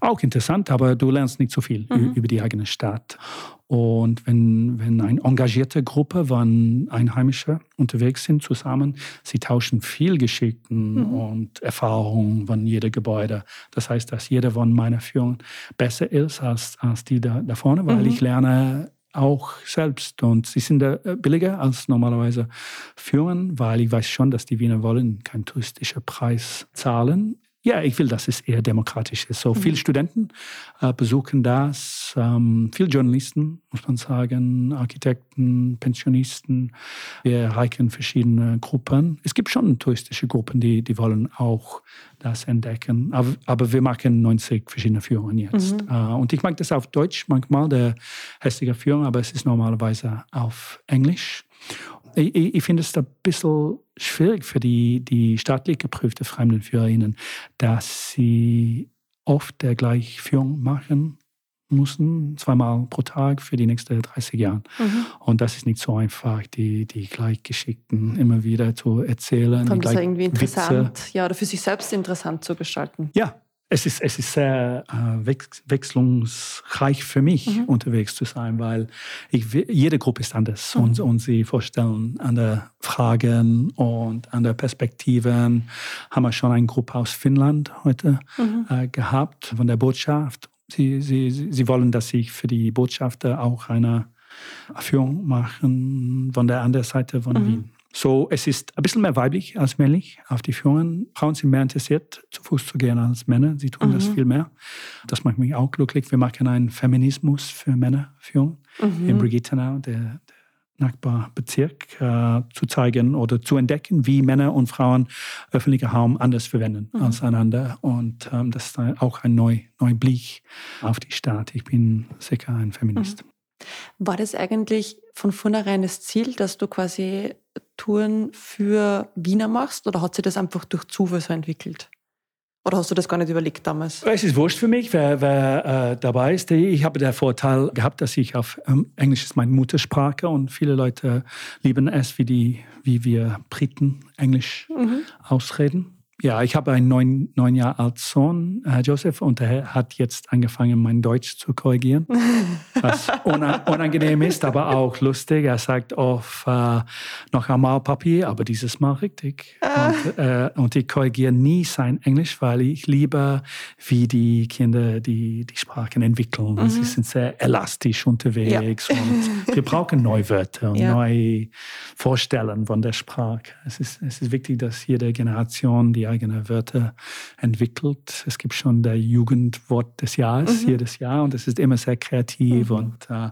Auch interessant, aber du lernst nicht so viel mhm. über die eigene Stadt. Und wenn, wenn eine engagierte Gruppe von Einheimischen unterwegs sind zusammen, sie tauschen viel Geschichten mhm. und Erfahrungen von jedem Gebäude. Das heißt, dass jeder von meiner Führung besser ist als, als die da, da vorne, weil mhm. ich lerne auch selbst. Und sie sind äh, billiger als normalerweise führen, weil ich weiß schon, dass die Wiener wollen keinen touristischen Preis zahlen ja, ich will, dass es eher demokratisch ist. So mhm. viele Studenten äh, besuchen das, ähm, viele Journalisten, muss man sagen, Architekten, Pensionisten. Wir erreichen verschiedene Gruppen. Es gibt schon touristische Gruppen, die, die wollen auch das entdecken. Aber, aber wir machen 90 verschiedene Führungen jetzt. Mhm. Äh, und ich mag das auf Deutsch manchmal, der hässliche Führung, aber es ist normalerweise auf Englisch. Ich, ich finde es ein bisschen schwierig für die, die staatlich geprüfte Fremdenführerinnen, dass sie oft der gleiche Führung machen müssen, zweimal pro Tag für die nächsten 30 Jahre. Mhm. Und das ist nicht so einfach, die, die Gleichgeschickten immer wieder zu erzählen. Fand das irgendwie interessant, Witze. ja, oder für sich selbst interessant zu gestalten. Ja, es ist, es ist sehr äh, wechslungsreich für mich, mhm. unterwegs zu sein, weil ich, jede Gruppe ist anders mhm. und, und sie vorstellen andere Fragen und andere Perspektiven. Haben wir schon eine Gruppe aus Finnland heute mhm. äh, gehabt, von der Botschaft. Sie, sie, sie wollen, dass ich für die Botschafter auch eine Führung machen von der anderen Seite von mhm. Wien. So, es ist ein bisschen mehr weiblich als männlich auf die Führungen. Frauen sind mehr interessiert, zu Fuß zu gehen als Männer. Sie tun mhm. das viel mehr. Das macht mich auch glücklich. Wir machen einen Feminismus für Männerführung mhm. in Brigittenau, der, der Nachbarbezirk, äh, zu zeigen oder zu entdecken, wie Männer und Frauen öffentlichen Raum anders verwenden mhm. als einander. Und ähm, das ist auch ein neuer neu Blick auf die Stadt. Ich bin sicher ein Feminist. Mhm. War das eigentlich von vornherein das Ziel, dass du quasi Touren für Wiener machst oder hat sich das einfach durch Zufall so entwickelt? Oder hast du das gar nicht überlegt damals? Es ist wurscht für mich, wer, wer äh, dabei ist. Ich habe den Vorteil gehabt, dass ich auf ähm, Englisch ist meine Muttersprache und viele Leute lieben es, wie, die, wie wir Briten Englisch mhm. ausreden. Ja, ich habe einen neun, neun Jahre alten Sohn, Herr Joseph, und er hat jetzt angefangen, mein Deutsch zu korrigieren, was unangenehm ist, aber auch lustig. Er sagt oft äh, noch einmal Papi, aber dieses Mal richtig. Ah. Und, äh, und, ich korrigiere nie sein Englisch, weil ich liebe, wie die Kinder die, die Sprachen entwickeln. Mhm. Sie sind sehr elastisch unterwegs ja. und wir brauchen neue Wörter und ja. neue Vorstellungen von der Sprache. Es ist, es ist wichtig, dass jede Generation die eigene Wörter entwickelt. Es gibt schon der Jugendwort des Jahres mhm. jedes Jahr und es ist immer sehr kreativ mhm. und äh,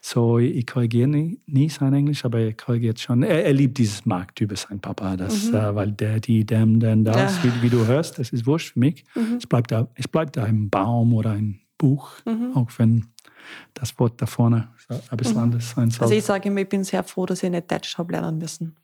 so, ich korrigiere nie, nie, sein Englisch, aber er korrigiert schon. Er, er liebt dieses Markt über seinen Papa, das, mhm. äh, weil der, die, dem, denn das, ja. wie, wie, du hörst, das ist wurscht für mich. Mhm. Es, bleibt da, es bleibt da ein Baum oder ein Buch, mhm. auch wenn das Wort da vorne ein bisschen mhm. anders sein soll. Also ich sage immer, ich bin sehr froh, dass ich nicht Deutsch habe lernen müssen.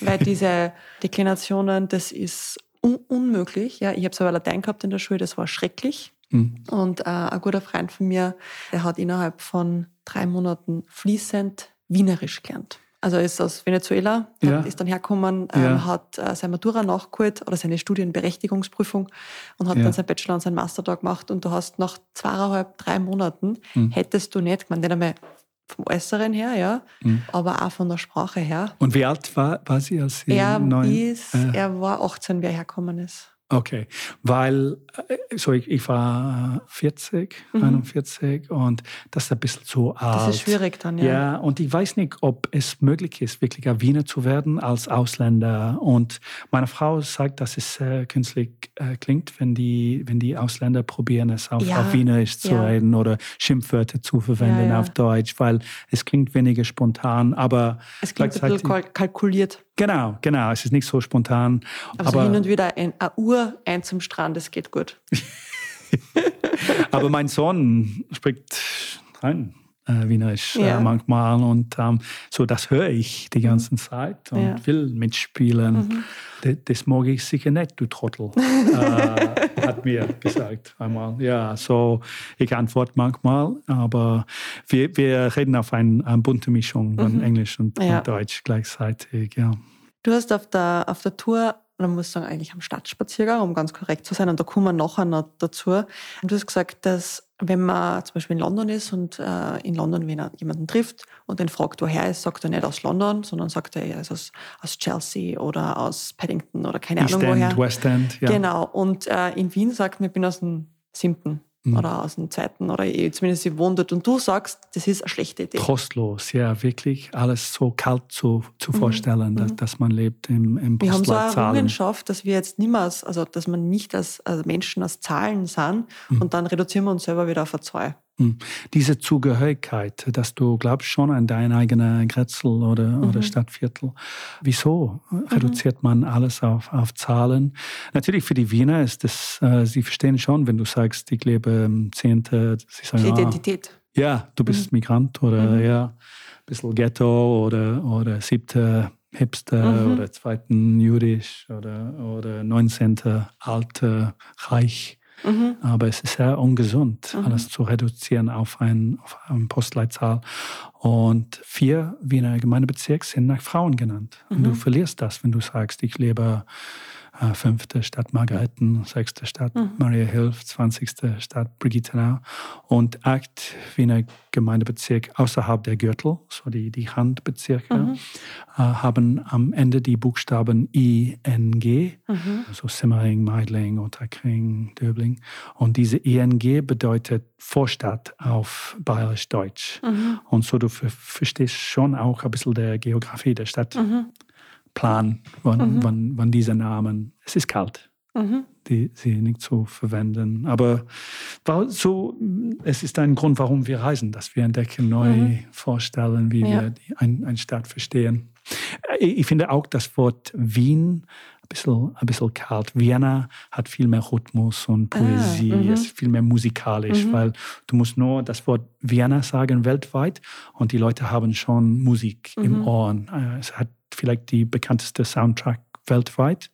Weil diese Deklinationen, das ist un unmöglich. Ja, ich habe aber Latein gehabt in der Schule, das war schrecklich. Mhm. Und äh, ein guter Freund von mir, der hat innerhalb von drei Monaten fließend Wienerisch gelernt. Also er ist aus Venezuela, ja. ist dann hergekommen, ähm, ja. hat äh, seine Matura nachgeholt oder seine Studienberechtigungsprüfung und hat ja. dann seinen Bachelor und seinen Master da gemacht. Und du hast nach zweieinhalb, drei Monaten, mhm. hättest du nicht, ich meine, nicht einmal vom Äußeren her, ja, mhm. aber auch von der Sprache her. Und wie alt war, war sie, als sie er neun, ist, äh, Er war 18, wie er hergekommen ist. Okay, weil äh, so ich, ich war 40, mhm. 41 und das ist ein bisschen zu alt. Das ist schwierig dann, ja. Ja, und ich weiß nicht, ob es möglich ist, wirklich ein Wiener zu werden als Ausländer. Und meine Frau sagt, dass es äh, künstlich äh, klingt, wenn die, wenn die Ausländer probieren, es auf, ja. auf Wienerisch zu ja. reden oder Schimpfwörter zu verwenden auf Deutsch, weil es klingt weniger spontan, aber es klingt ein bisschen kalkuliert. Genau, genau. Es ist nicht so spontan. Aber, aber so hin und wieder ein, ein Uhr ein zum Strand, das geht gut. aber mein Sohn spricht rein äh, Wienerisch äh, ja. äh, manchmal und ähm, so das höre ich die ganze Zeit und ja. will mitspielen. Mhm. Das, das mag ich sicher nicht, du Trottel, äh, hat mir gesagt einmal. Ja, so ich antworte manchmal, aber wir, wir reden auf eine, eine bunte Mischung von mhm. Englisch und, ja. und Deutsch gleichzeitig. Ja. Du hast auf der, auf der Tour man muss sagen, eigentlich am Stadtspaziergang, um ganz korrekt zu sein, und da kommen wir nachher noch dazu. Und du hast gesagt, dass wenn man zum Beispiel in London ist und äh, in London wenn er jemanden trifft und den fragt, woher er ist, sagt er nicht aus London, sondern sagt er, er ist aus, aus Chelsea oder aus Paddington oder keine East Ahnung End, woher. West End, ja. Genau. Und äh, in Wien sagt man, ich bin aus dem siebten mhm. oder aus dem zweiten oder eh, zumindest sie wohnt dort und du sagst, das ist eine schlechte Idee. Trostlos, ja, wirklich alles so kalt zu, zu mhm. vorstellen, dass, mhm. dass man lebt im, im Wir haben so eine Errungenschaft, dass wir jetzt nicht mehr, als, also dass man nicht als also Menschen als Zahlen sind mhm. und dann reduzieren wir uns selber wieder auf eine Zahl. Hm. Diese Zugehörigkeit, dass du glaubst schon an dein eigener Grätzl oder, mhm. oder Stadtviertel. Wieso reduziert man alles auf, auf Zahlen? Natürlich für die Wiener ist das, äh, sie verstehen schon, wenn du sagst, ich lebe im Zehnte, sie sagen, die Identität. Ah, ja, du bist mhm. Migrant oder mhm. ja, ein bisschen Ghetto oder, oder siebte Hipster mhm. oder zweiten Jüdisch oder, oder 19. alte Reich. Mhm. Aber es ist sehr ungesund, mhm. alles zu reduzieren auf ein, auf ein Postleitzahl. Und vier Wiener Gemeindebezirke sind nach Frauen genannt. Und du mhm. verlierst das, wenn du sagst, ich lebe fünfte Stadt Margareten, sechste Stadt mhm. Maria Hilf, zwanzigste Stadt Brigittenau und acht Wiener Gemeindebezirke außerhalb der Gürtel, so die, die Handbezirke, mhm. äh, haben am Ende die Buchstaben ING, mhm. also Simmering, Meidling, Otterkring, Döbling. Und diese ING bedeutet Vorstadt auf Bayerisch-Deutsch. Mhm. Und so du verstehst schon auch ein bisschen der Geografie der Stadt. Plan, wann, mhm. wann, wann diese Namen, es ist kalt, mhm. die sie nicht zu verwenden. Aber so, es ist ein Grund, warum wir reisen, dass wir entdecken, neu mhm. vorstellen, wie ja. wir die, ein, eine Stadt verstehen. Äh, ich finde auch das Wort Wien ein bisschen, ein bisschen kalt. Vienna hat viel mehr Rhythmus und ah, Poesie, ah, ist viel mehr musikalisch, mhm. weil du musst nur das Wort Vienna sagen weltweit und die Leute haben schon Musik mhm. im Ohren. Äh, es hat vielleicht die bekannteste Soundtrack weltweit.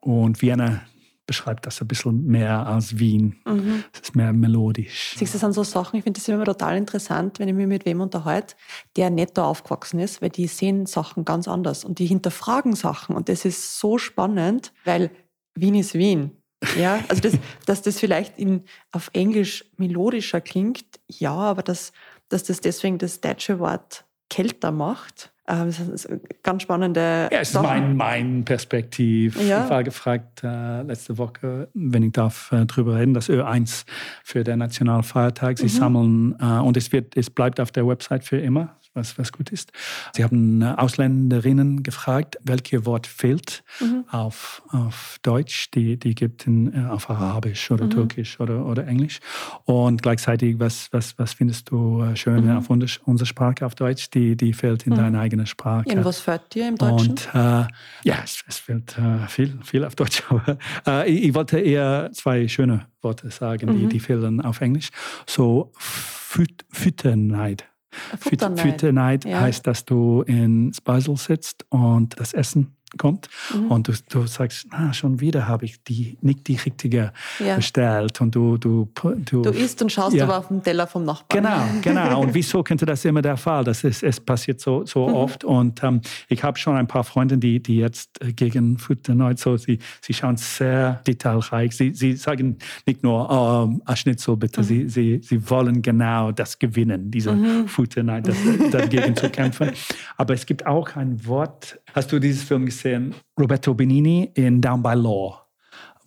Und Vienna beschreibt das ein bisschen mehr als Wien. Mhm. Es ist mehr melodisch. Siehst du, das sind so Sachen, ich finde das immer total interessant, wenn ich mich mit wem unterhalte, der nicht da aufgewachsen ist, weil die sehen Sachen ganz anders und die hinterfragen Sachen. Und das ist so spannend, weil Wien ist Wien. Ja, also das, dass das vielleicht in, auf Englisch melodischer klingt, ja, aber dass, dass das deswegen das deutsche Wort kälter macht, das ist ganz spannende. Ja, es ist mein, mein Perspektiv. Ja. Ich war gefragt äh, letzte Woche, wenn ich darf äh, drüber reden, das Ö1 für den Nationalfeiertag. Sie mhm. sammeln äh, und es wird, es bleibt auf der Website für immer was, was gut ist. Sie haben äh, Ausländerinnen gefragt, welches Wort fehlt mhm. auf, auf Deutsch, die, die gibt in, äh, auf Arabisch oder mhm. Türkisch oder, oder Englisch. Und gleichzeitig, was, was, was findest du äh, schön mhm. auf unserer Sprache auf Deutsch, die, die fehlt in mhm. deiner eigenen Sprache. Und was fehlt dir im Deutschen? Und äh, ja, es, es fehlt äh, viel, viel auf Deutsch. Aber äh, ich, ich, wollte eher zwei schöne Worte sagen, die, mhm. die fehlen auf Englisch. So Füt Fütternheit. Fütterneid ja. heißt, dass du ins Beisel sitzt und das Essen kommt mhm. und du, du sagst, ah, schon wieder habe ich die, nicht die richtige ja. bestellt und du du du, du isst und schaust ja. aber auf den Teller vom Nachbarn. Genau, genau. Und wieso könnte das immer der Fall? Das ist, es passiert so, so mhm. oft und ähm, ich habe schon ein paar Freunde, die, die jetzt äh, gegen Night so, sie, sie schauen sehr detailreich. Sie, sie sagen nicht nur, oh, ein Schnitzel bitte, mhm. sie, sie, sie wollen genau das gewinnen, diese mhm. Das, dagegen zu kämpfen. Aber es gibt auch ein Wort, hast du dieses Film gesehen? Gesehen, Roberto Benini in Down by Law.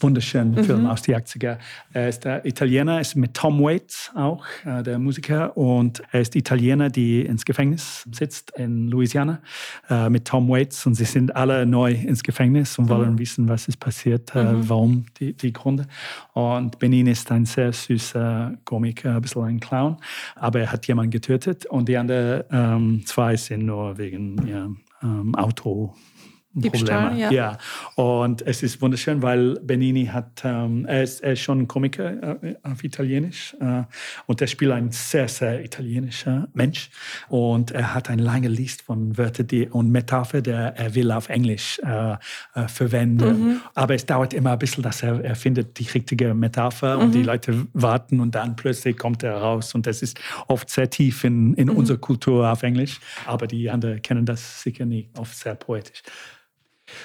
Wunderschönen mhm. Film aus den 80er. Er ist der Italiener, ist mit Tom Waits auch, äh, der Musiker. Und er ist Italiener, die ins Gefängnis sitzt in Louisiana äh, mit Tom Waits. Und sie sind alle neu ins Gefängnis und wollen mhm. wissen, was ist passiert, äh, mhm. warum die, die Gründe. Und Benini ist ein sehr süßer Komiker, ein bisschen ein Clown. Aber er hat jemanden getötet. Und die anderen ähm, zwei sind nur wegen ja, ähm, Auto. Diebstahl, ja. ja. Und es ist wunderschön, weil Benini hat, ähm, er, ist, er ist schon ein Komiker äh, auf Italienisch äh, und er spielt ein sehr, sehr italienischer Mensch und er hat eine lange Liste von Wörtern die, und Metapher, die er will auf Englisch äh, äh, verwenden. Mhm. Aber es dauert immer ein bisschen, dass er, er findet die richtige Metapher mhm. und die mhm. Leute warten und dann plötzlich kommt er raus und das ist oft sehr tief in, in mhm. unserer Kultur auf Englisch, aber die anderen kennen das sicher nicht, oft sehr poetisch.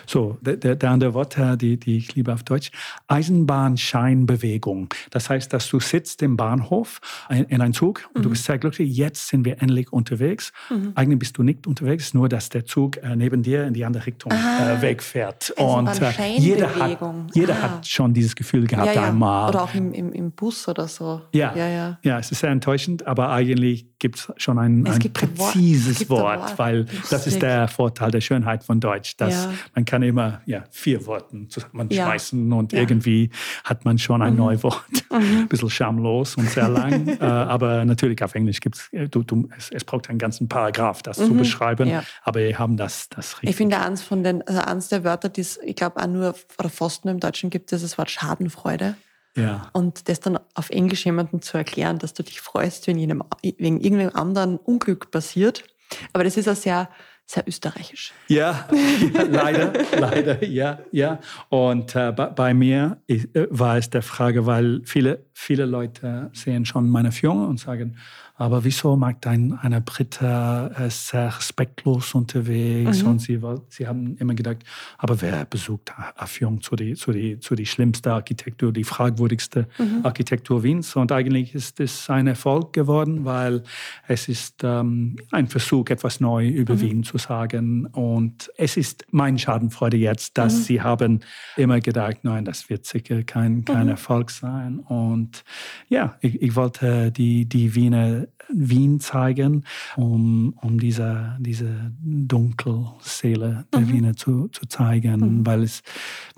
So, der, der andere Worte, die, die ich liebe auf Deutsch, Eisenbahnscheinbewegung. Das heißt, dass du sitzt im Bahnhof in einem Zug und mhm. du bist sehr glücklich, jetzt sind wir endlich unterwegs. Mhm. Eigentlich bist du nicht unterwegs, nur dass der Zug äh, neben dir in die andere Richtung ah, äh, wegfährt. Und äh, jeder, hat, jeder ah. hat schon dieses Gefühl gehabt ja, ja. einmal. Oder auch im, im, im Bus oder so. Ja. ja, ja. ja, es ist sehr enttäuschend, aber eigentlich gibt es schon ein, ein präzises Wort, Wort, weil das ist der Vorteil der Schönheit von Deutsch, dass ja. man kann immer ja, vier Worte zusammenschmeißen ja. und irgendwie hat man schon ein mhm. neues Wort. Mhm. ein bisschen schamlos und sehr lang, äh, aber natürlich auf Englisch gibt äh, du, du, es, es braucht einen ganzen Paragraph, das mhm. zu beschreiben, aber wir haben das, das richtig. Ich finde, eins, von den, also eins der Wörter, die es, ich glaube, auch nur oder fast nur im Deutschen gibt, ist das Wort Schadenfreude. Ja. Und das dann auf Englisch jemandem zu erklären, dass du dich freust, wenn jenem, wegen irgendeinem anderen Unglück passiert. Aber das ist auch sehr, sehr österreichisch. Ja, ja leider, leider, ja, ja. Und äh, bei, bei, mir äh, war es der Frage, weil viele, viele Leute sehen schon meine Führung und sagen, aber wieso mag ein, eine Britta äh, sehr respektlos unterwegs? Mhm. Und sie, sie haben immer gedacht, aber wer besucht Erführung zu die, zu die, zu die schlimmste Architektur, die fragwürdigste mhm. Architektur Wiens? Und eigentlich ist es ein Erfolg geworden, weil es ist ähm, ein Versuch, etwas neu über mhm. Wien zu sagen. Und es ist mein Schadenfreude jetzt, dass mhm. sie haben immer gedacht, nein, das wird sicher kein, kein mhm. Erfolg sein. Und ja, ich, ich wollte die, die Wiener Wien zeigen, um, um diese, diese Dunkelseele der mhm. Wiener zu, zu zeigen. Mhm. Weil es,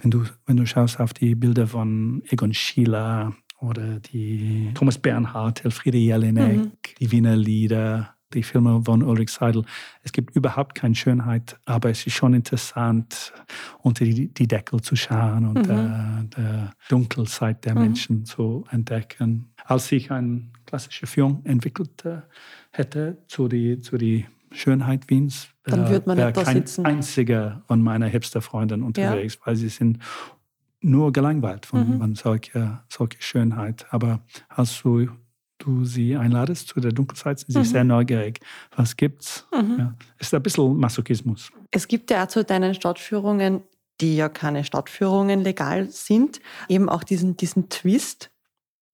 wenn du, wenn du schaust auf die Bilder von Egon Schiele oder die Thomas Bernhard, Elfriede Jelinek, mhm. die Wiener Lieder, die Filme von Ulrich Seidel. Es gibt überhaupt keine Schönheit, aber es ist schon interessant, unter die, die Deckel zu schauen und mhm. die Dunkelseite der mhm. Menschen zu entdecken. Als ich eine klassische Führung entwickelt äh, hätte zu die, zu die Schönheit Wiens, dann würde man wäre kein sitzen. einziger von meiner Hipster-Freunden unterwegs, ja. weil sie sind nur gelangweilt von, mhm. von solcher, solcher Schönheit. Aber als du du sie einladest zu der Dunkelzeit, sind sie mhm. sehr neugierig. Was gibt's? Mhm. Ja, ist ein bisschen Masochismus. Es gibt ja zu deinen Stadtführungen, die ja keine Stadtführungen legal sind, eben auch diesen, diesen Twist.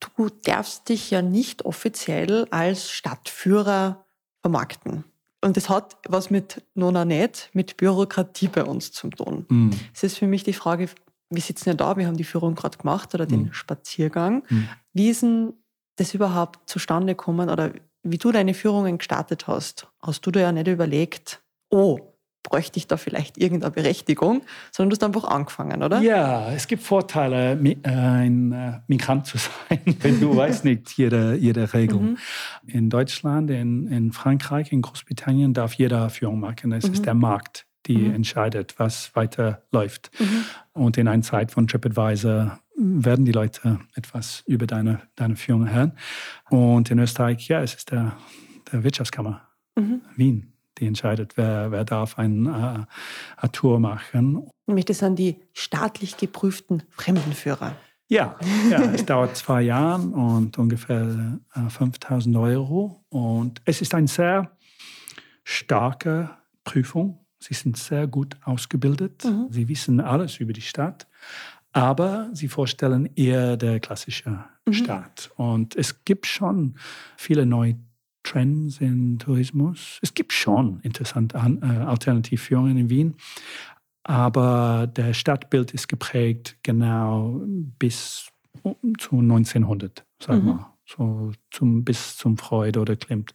Du darfst dich ja nicht offiziell als Stadtführer vermarkten. Und das hat was mit Nona nicht, mit Bürokratie bei uns zu tun. Mhm. Es ist für mich die Frage, wir sitzen ja da, wir haben die Führung gerade gemacht oder den mhm. Spaziergang. Mhm. Wie ist denn das überhaupt zustande kommen oder wie du deine Führungen gestartet hast, hast du dir ja nicht überlegt, oh, bräuchte ich da vielleicht irgendeine Berechtigung, sondern du hast einfach angefangen, oder? Ja, es gibt Vorteile, ein äh, Migrant zu sein, wenn du weißt nicht jede, jede Regel. Mhm. In Deutschland, in, in Frankreich, in Großbritannien darf jeder Führung machen. Es mhm. ist der Markt, die mhm. entscheidet, was weiter läuft. Mhm. Und in einer Zeit von TripAdvisor werden die Leute etwas über deine, deine Führung hören. Und in Österreich, ja, es ist der, der Wirtschaftskammer mhm. Wien, die entscheidet, wer, wer darf ein, äh, eine Tour machen. Nämlich das sind die staatlich geprüften Fremdenführer. Ja, ja es dauert zwei Jahre und ungefähr äh, 5000 Euro. Und es ist eine sehr starke Prüfung. Sie sind sehr gut ausgebildet. Mhm. Sie wissen alles über die Stadt aber sie vorstellen eher der klassische mhm. Staat. Und es gibt schon viele neue Trends im Tourismus. Es gibt schon interessante äh, Alternativführungen in Wien, aber der Stadtbild ist geprägt genau bis zu 1900, sagen wir. Mhm so zum, bis zum Freud oder Klimt.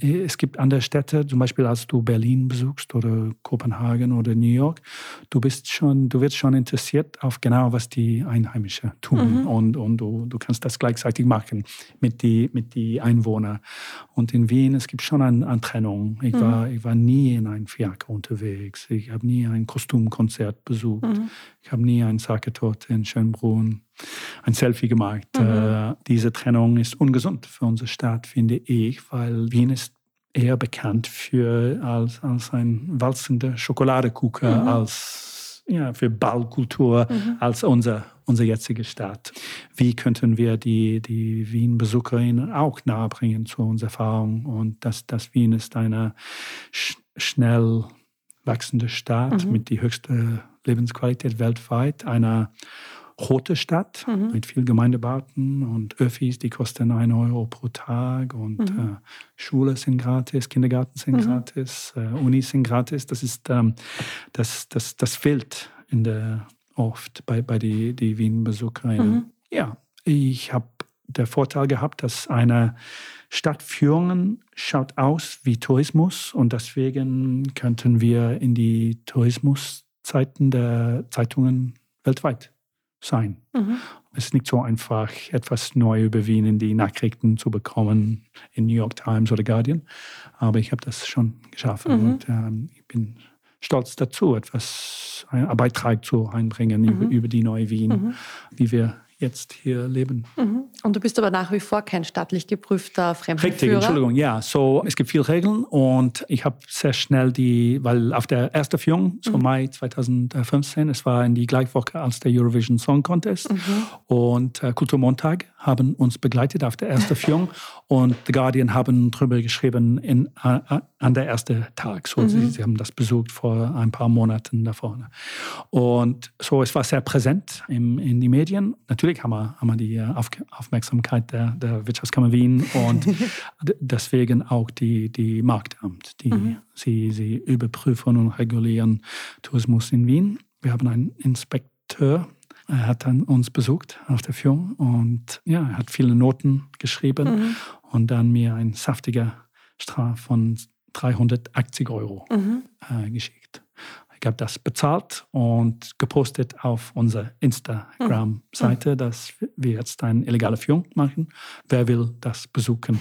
Es gibt andere Städte, zum Beispiel als du Berlin besuchst oder Kopenhagen oder New York, du bist schon, du wirst schon interessiert auf genau, was die Einheimischen tun mhm. und, und du, du kannst das gleichzeitig machen mit die, mit die Einwohnern. Und in Wien, es gibt schon eine, eine Trennung. Ich, mhm. war, ich war nie in einem Fiaker unterwegs. Ich habe nie ein Kostümkonzert besucht. Mhm. Ich habe nie ein Saketorte in Schönbrunn ein Selfie gemacht. Mhm. Äh, diese Trennung ist ungesund für unsere Stadt, finde ich, weil Wien ist eher bekannt für als, als ein walzender Schokoladekuchen, mhm. als ja, für Ballkultur, mhm. als unser, unsere jetzige Stadt. Wie könnten wir die, die Wien-Besucherinnen auch nahebringen zu unserer Erfahrung und dass, dass Wien ist eine sch schnell wachsende Stadt mhm. mit die höchsten Lebensqualität weltweit. Eine rote Stadt mhm. mit vielen Gemeindebauten und Öffis, die kosten 1 Euro pro Tag und mhm. äh, Schule sind gratis, Kindergarten sind mhm. gratis, äh, Unis sind gratis. Das ist ähm, das, das, das fehlt in der, oft bei, bei die, die Wien-Besucherinnen. Mhm. Ja, ich habe den Vorteil gehabt, dass eine Stadtführung schaut aus wie Tourismus und deswegen könnten wir in die Tourismuszeiten der Zeitungen weltweit sein. Mhm. Es ist nicht so einfach, etwas neu über Wien in die Nachrichten zu bekommen in New York Times oder Guardian, aber ich habe das schon geschafft mhm. und ähm, ich bin stolz dazu, etwas, einen Beitrag zu einbringen mhm. über, über die neue Wien, mhm. wie wir jetzt hier leben. Mhm. Und du bist aber nach wie vor kein staatlich geprüfter Fremdenführer? Richtig, Entschuldigung, ja. So, es gibt viele Regeln und ich habe sehr schnell die, weil auf der ersten Führung, so mhm. Mai 2015, es war in die gleiche Woche als der Eurovision Song Contest mhm. und äh, Kulturmontag haben uns begleitet auf der ersten Führung und The Guardian haben darüber geschrieben in, äh, an der ersten Tag. So, mhm. sie, sie, haben das besucht vor ein paar Monaten davor. Und so, es war sehr präsent im, in die Medien. Natürlich haben wir, haben wir die äh, Auf, Aufmerksamkeit der, der Wirtschaftskammer Wien und deswegen auch die, die Marktamt, die mhm. sie, sie überprüfen und regulieren Tourismus in Wien. Wir haben einen Inspekteur er hat dann uns besucht auf der Führung und ja, er hat viele Noten geschrieben mhm. und dann mir ein saftiger Straf von 380 Euro mhm. äh, geschickt. Ich habe das bezahlt und gepostet auf unserer Instagram-Seite, mhm. dass wir jetzt eine illegale Führung machen. Wer will das besuchen?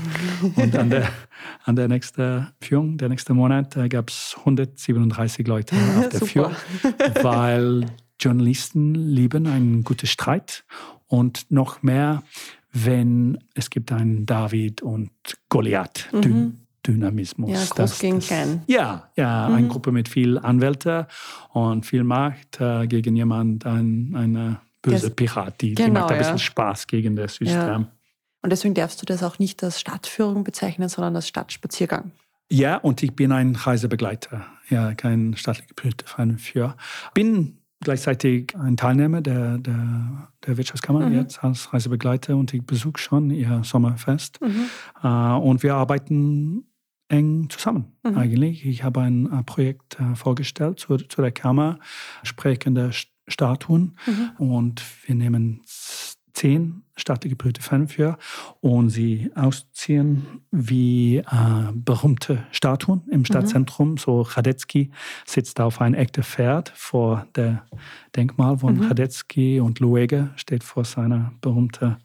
und an der, an der nächsten Führung, der nächste Monat, gab es 137 Leute auf der Führung, weil Journalisten lieben einen guten Streit und noch mehr, wenn es gibt einen David und Goliath. Mhm. Dynamismus. Ja, groß gegen klein. Ja, ja mhm. eine Gruppe mit viel Anwälte und viel Macht äh, gegen jemand, ein, eine böse das, Pirat, die, genau, die macht ein bisschen Spaß gegen das System. Ja. Und deswegen darfst du das auch nicht als Stadtführung bezeichnen, sondern als Stadtspaziergang. Ja, und ich bin ein Reisebegleiter, ja, kein staatlicher Führer. Bin gleichzeitig ein Teilnehmer der, der, der Wirtschaftskammer mhm. jetzt als Reisebegleiter und ich besuche schon ihr Sommerfest. Mhm. Äh, und wir arbeiten eng zusammen mhm. eigentlich. Ich habe ein, ein Projekt äh, vorgestellt zu, zu der Kammer, sprechende Statuen. Mhm. Und wir nehmen zehn Fan für und sie ausziehen wie äh, berühmte Statuen im Stadtzentrum. Mhm. So Radetzky sitzt auf ein echtes Pferd vor der Denkmal von mhm. Radetzky und Luege steht vor seiner berühmten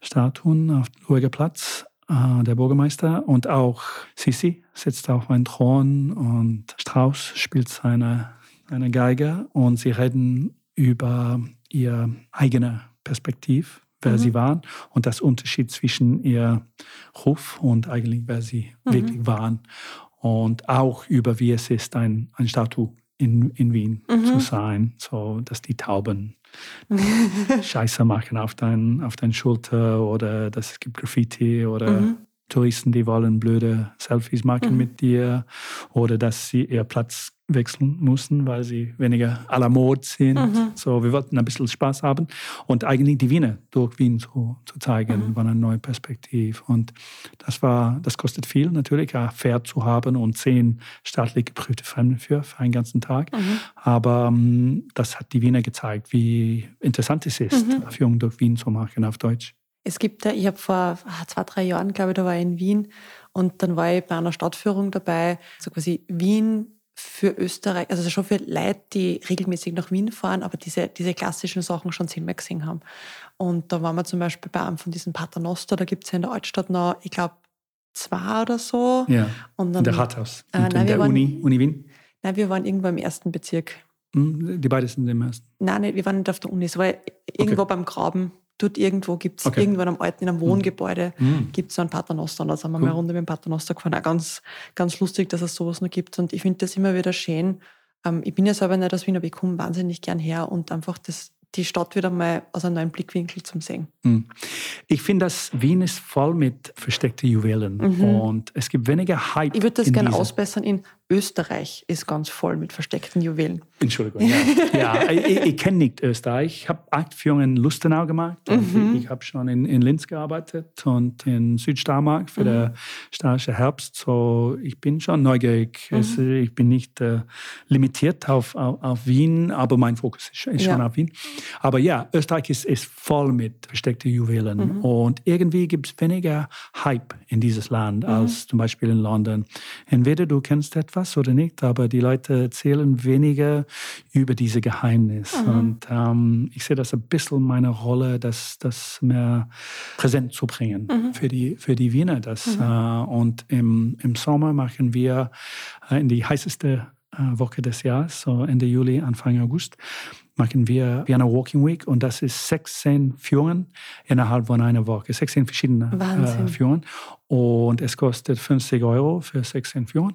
Statuen auf Lueger Platz äh, der Bürgermeister und auch Sisi sitzt auf einem Thron und Strauß spielt seine, seine Geige und sie reden über ihr eigene Perspektiv wer mhm. sie waren und das Unterschied zwischen ihr Ruf und eigentlich wer sie mhm. wirklich waren. Und auch über wie es ist, ein, ein Statue in, in Wien mhm. zu sein, so dass die Tauben Scheiße machen auf dein, auf dein Schulter oder dass es gibt Graffiti oder mhm. Touristen, die wollen blöde Selfies machen mhm. mit dir oder dass sie ihr Platz wechseln mussten, weil sie weniger à la mode sind. Mhm. So, wir wollten ein bisschen Spaß haben und eigentlich die Wiener durch Wien zu, zu zeigen, mhm. war eine neue Perspektive. Und das war, das kostet viel natürlich, ein Pferd zu haben und zehn staatlich geprüfte Fremden für, für einen ganzen Tag. Mhm. Aber um, ähm, das hat die Wiener gezeigt, wie interessant es ist, mhm. Führung durch Wien zu machen auf Deutsch. Es gibt ja, ich habe vor ah, zwei, drei Jahren, glaube ich, da war ich in Wien und dann war ich bei einer Stadtführung dabei, so quasi Wien für Österreich, also schon für Leute, die regelmäßig nach Wien fahren, aber diese, diese klassischen Sachen schon zehnmal gesehen haben. Und da waren wir zum Beispiel bei einem von diesen Paternoster, da gibt es ja in der Altstadt noch, ich glaube, zwei oder so. Ja, und dann, in der Rathaus, äh, nein, in der waren, Uni, Uni Wien? Nein, wir waren irgendwo im ersten Bezirk. Hm, die beiden sind im ersten? Nein, nein, wir waren nicht auf der Uni, es war irgendwo okay. beim Graben dort irgendwo gibt es, okay. irgendwann am alten, in einem mhm. Wohngebäude, mhm. gibt es so einen Paternoster. Und da sind wir cool. mal eine Runde mit dem Paternoster gefahren. Auch ganz, ganz lustig, dass es sowas noch gibt. Und ich finde das immer wieder schön. Ähm, ich bin ja selber nicht aus Wien, aber ich komme wahnsinnig gern her und einfach das, die Stadt wieder mal aus einem neuen Blickwinkel zum Sehen. Mhm. Ich finde, dass Wien ist voll mit versteckten Juwelen mhm. und es gibt weniger Hype. Ich würde das gerne ausbessern in Österreich ist ganz voll mit versteckten Juwelen. Entschuldigung, ja. ja ich, ich kenne nicht Österreich. Ich habe acht Führungen in Lustenau gemacht. Mhm. Ich, ich habe schon in, in, Linz gearbeitet und in Südstarmark für mhm. den Steirische Herbst. So, ich bin schon neugierig. Mhm. Es, ich bin nicht äh, limitiert auf, auf, auf, Wien, aber mein Fokus ist, ist ja. schon auf Wien. Aber ja, Österreich ist, ist voll mit versteckten Juwelen. Mhm. Und irgendwie gibt es weniger Hype in dieses Land mhm. als zum Beispiel in London. Entweder du kennst etwas, was oder nicht, aber die Leute erzählen weniger über diese Geheimnisse. Mhm. Und ähm, ich sehe das ein bisschen meine Rolle, das, das mehr präsent zu bringen mhm. für, die, für die Wiener. Das, mhm. äh, und im, im Sommer machen wir äh, in die heißeste äh, Woche des Jahres, so Ende Juli, Anfang August, machen wir Vienna Walking Week und das ist 16 Führungen innerhalb von einer Woche, 16 verschiedene äh, Führungen und es kostet 50 Euro für 16 Führungen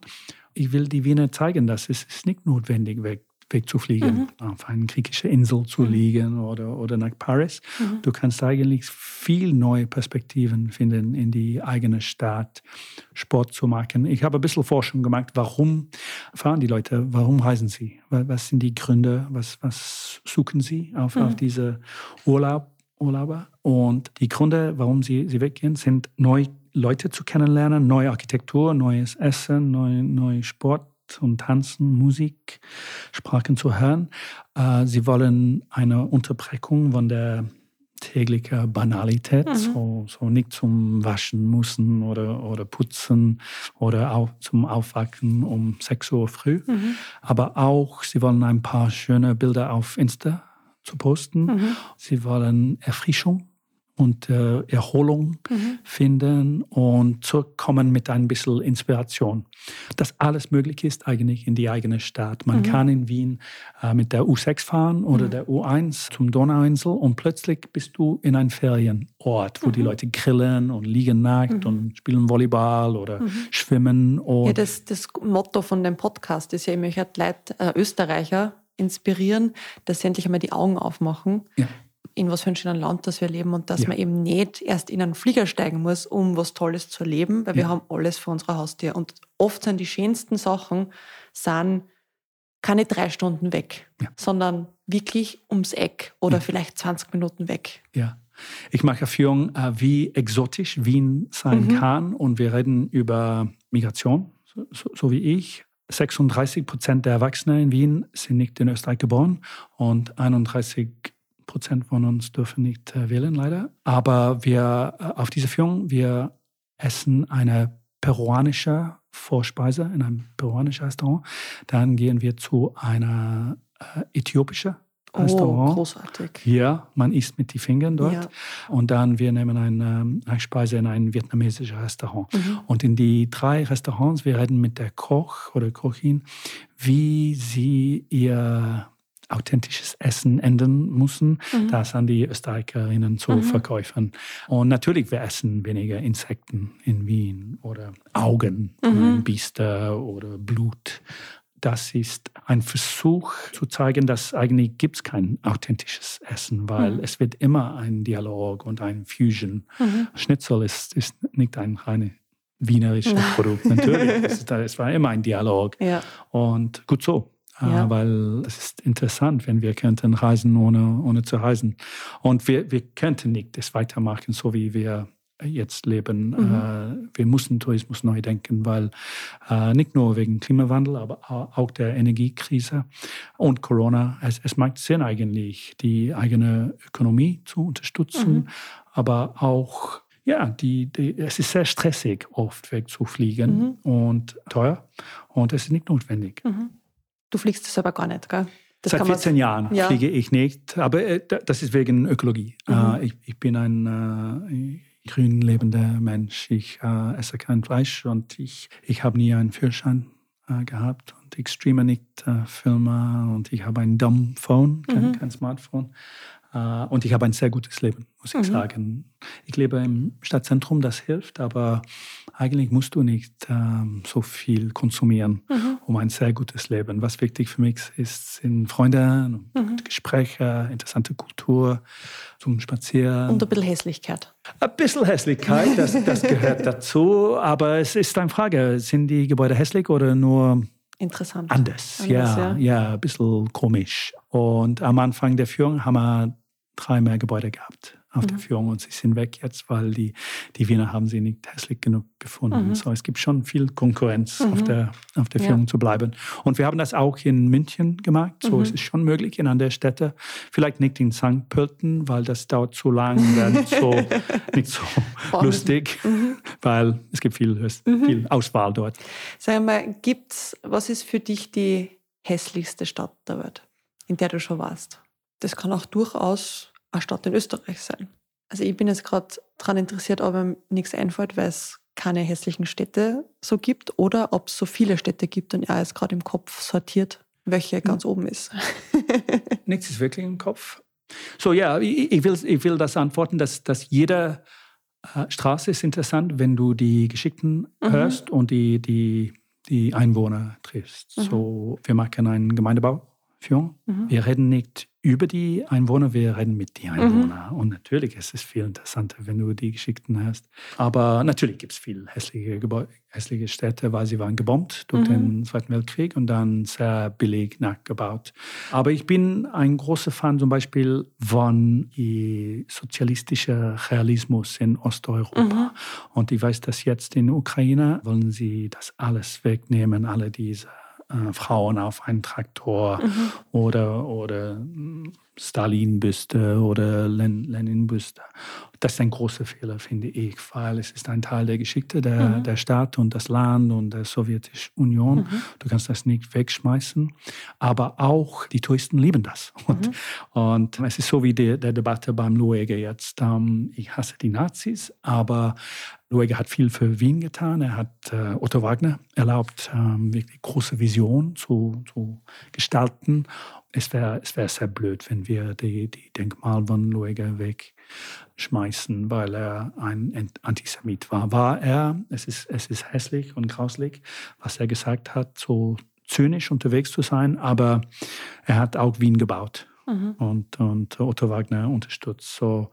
ich will die Wiener zeigen, dass es ist nicht notwendig weg wegzufliegen, mhm. auf eine griechische Insel zu mhm. liegen oder, oder nach Paris. Mhm. Du kannst eigentlich viel neue Perspektiven finden in die eigene Stadt, Sport zu machen. Ich habe ein bisschen Forschung gemacht, warum fahren die Leute, warum reisen sie, was sind die Gründe, was, was suchen sie auf, auf mhm. diese Urlaub, Urlauber. Und die Gründe, warum sie, sie weggehen, sind neu Leute zu kennenlernen, neue Architektur, neues Essen, neue, neue Sport und Tanzen, Musik, Sprachen zu hören. Äh, sie wollen eine Unterbrechung von der täglichen Banalität, mhm. so, so nicht zum Waschen müssen oder, oder putzen oder auch zum Aufwachen um 6 Uhr früh. Mhm. Aber auch, sie wollen ein paar schöne Bilder auf Insta zu posten. Mhm. Sie wollen Erfrischung und äh, Erholung mhm. finden und zurückkommen mit ein bisschen Inspiration. Dass alles möglich ist eigentlich in die eigene Stadt. Man mhm. kann in Wien äh, mit der U6 fahren oder mhm. der U1 zum Donauinsel und plötzlich bist du in einem Ferienort, wo die mhm. Leute grillen und liegen nackt mhm. und spielen Volleyball oder mhm. schwimmen. Ja, das, das Motto von dem Podcast ist ja, ich möchte Leute, äh, Österreicher inspirieren, dass sie endlich einmal die Augen aufmachen. Ja in was für ein schönen Land das wir leben und dass ja. man eben nicht erst in einen Flieger steigen muss, um was Tolles zu erleben, weil ja. wir haben alles vor unserer Haustür. Und oft sind die schönsten Sachen sind keine drei Stunden weg, ja. sondern wirklich ums Eck oder vielleicht 20 Minuten weg. Ja. Ich mache Erführung, äh, wie exotisch Wien sein mhm. kann und wir reden über Migration, so, so, so wie ich. 36 Prozent der Erwachsenen in Wien sind nicht in Österreich geboren und 31 Prozent von uns dürfen nicht äh, wählen, leider. Aber wir äh, auf diese Führung, wir essen eine peruanische Vorspeise in einem peruanischen Restaurant. Dann gehen wir zu einer äh, äthiopischen oh, Restaurant. Oh, großartig. Ja, man isst mit den Fingern dort. Ja. Und dann wir nehmen eine, ähm, eine Speise in ein vietnamesisches Restaurant. Mhm. Und in die drei Restaurants, wir reden mit der Koch oder Kochin, wie sie ihr authentisches Essen enden müssen, mhm. das an die Österreicherinnen zu mhm. verkaufen. Und natürlich, wir essen weniger Insekten in Wien oder Augen, mhm. Biester oder Blut. Das ist ein Versuch zu zeigen, dass eigentlich gibt es kein authentisches Essen, weil mhm. es wird immer ein Dialog und ein Fusion. Mhm. Schnitzel ist, ist nicht ein reines wienerisches Produkt, natürlich. es, es, war immer ein Dialog. Ja. Und gut so. Ah, ja. weil es ist interessant, wenn wir könnten reisen, ohne, ohne zu reisen. Und wir, wir könnten nicht das weitermachen, so wie wir jetzt leben. Mhm. Äh, wir müssen Tourismus neu denken, weil äh, nicht nur wegen Klimawandel, aber auch der Energiekrise und Corona, es, es macht Sinn eigentlich, die eigene Ökonomie zu unterstützen, mhm. aber auch ja, die, die, es ist sehr stressig, oft wegzufliegen mhm. und teuer und es ist nicht notwendig. Mhm. Du fliegst selber gar nicht, gell? Das Seit 14 Jahren ja. fliege ich nicht, aber äh, das ist wegen Ökologie. Mhm. Äh, ich, ich, bin ein äh, grün lebender Mensch. Ich äh, esse kein Fleisch und ich, ich habe nie einen Führerschein äh, gehabt und ich streame nicht Filme und ich habe ein Dumb Phone, kein, mhm. kein Smartphone. Äh, und ich habe ein sehr gutes Leben, muss ich mhm. sagen. Ich lebe im Stadtzentrum, das hilft, aber eigentlich musst du nicht ähm, so viel konsumieren, mhm. um ein sehr gutes Leben. Was wichtig für mich ist, sind Freunde, mhm. Gespräche, interessante Kultur, zum Spazieren. Und ein bisschen Hässlichkeit. Ein bisschen Hässlichkeit, das, das gehört dazu. Aber es ist eine Frage, sind die Gebäude hässlich oder nur interessant. Anders, anders ja, ja, ja, ein bisschen komisch. Und am Anfang der Führung haben wir drei mehr Gebäude gehabt auf mhm. der Führung und sie sind weg jetzt, weil die, die Wiener haben sie nicht hässlich genug gefunden. Mhm. So, es gibt schon viel Konkurrenz mhm. auf der, auf der Führung ja. zu bleiben. Und wir haben das auch in München gemacht. So, es mhm. ist schon möglich in anderen Städten. Vielleicht nicht in St. Pölten, weil das dauert zu lang, nicht so, nicht so lustig, mhm. weil es gibt viel, mhm. viel Auswahl dort. Sag mal, gibt's, was ist für dich die hässlichste Stadt der Welt, in der du schon warst? Das kann auch durchaus eine Stadt in Österreich sein. Also ich bin jetzt gerade daran interessiert, ob mir nichts einfällt, weil es keine hässlichen Städte so gibt oder ob es so viele Städte gibt und er ist gerade im Kopf sortiert, welche ganz hm. oben ist. nichts ist wirklich im Kopf. So ja, ich, ich, will, ich will das antworten, dass, dass jede äh, Straße ist interessant, wenn du die Geschichten mhm. hörst und die, die, die Einwohner triffst. Mhm. So, wir machen einen Gemeindebauführung. Mhm. Wir reden nicht über die Einwohner, wir reden mit den Einwohnern. Mhm. Und natürlich ist es viel interessanter, wenn du die Geschichten hast. Aber natürlich gibt es viele hässliche, hässliche Städte, weil sie waren gebombt durch mhm. den Zweiten Weltkrieg und dann sehr billig nachgebaut. Aber ich bin ein großer Fan zum Beispiel von sozialistischer Realismus in Osteuropa. Mhm. Und ich weiß, dass jetzt in Ukraine wollen sie das alles wegnehmen, alle diese äh, Frauen auf einen Traktor mhm. oder, oder Stalin-Büste oder Len Lenin-Büste. Das ist ein großer Fehler, finde ich, weil es ist ein Teil der Geschichte der, mhm. der Stadt und das Land und der Sowjetischen Union. Mhm. Du kannst das nicht wegschmeißen. Aber auch die Touristen lieben das. Und, mhm. und es ist so wie die, der Debatte beim Luege jetzt. Ähm, ich hasse die Nazis, aber Luege hat viel für Wien getan. Er hat äh, Otto Wagner erlaubt, ähm, wirklich große Visionen zu, zu gestalten es wäre es wär sehr blöd, wenn wir die, die Denkmal von Lueger wegschmeißen, weil er ein Antisemit war. War er, es ist, es ist hässlich und grauslich, was er gesagt hat, so zynisch unterwegs zu sein, aber er hat auch Wien gebaut. Mhm. Und, und Otto Wagner unterstützt. So,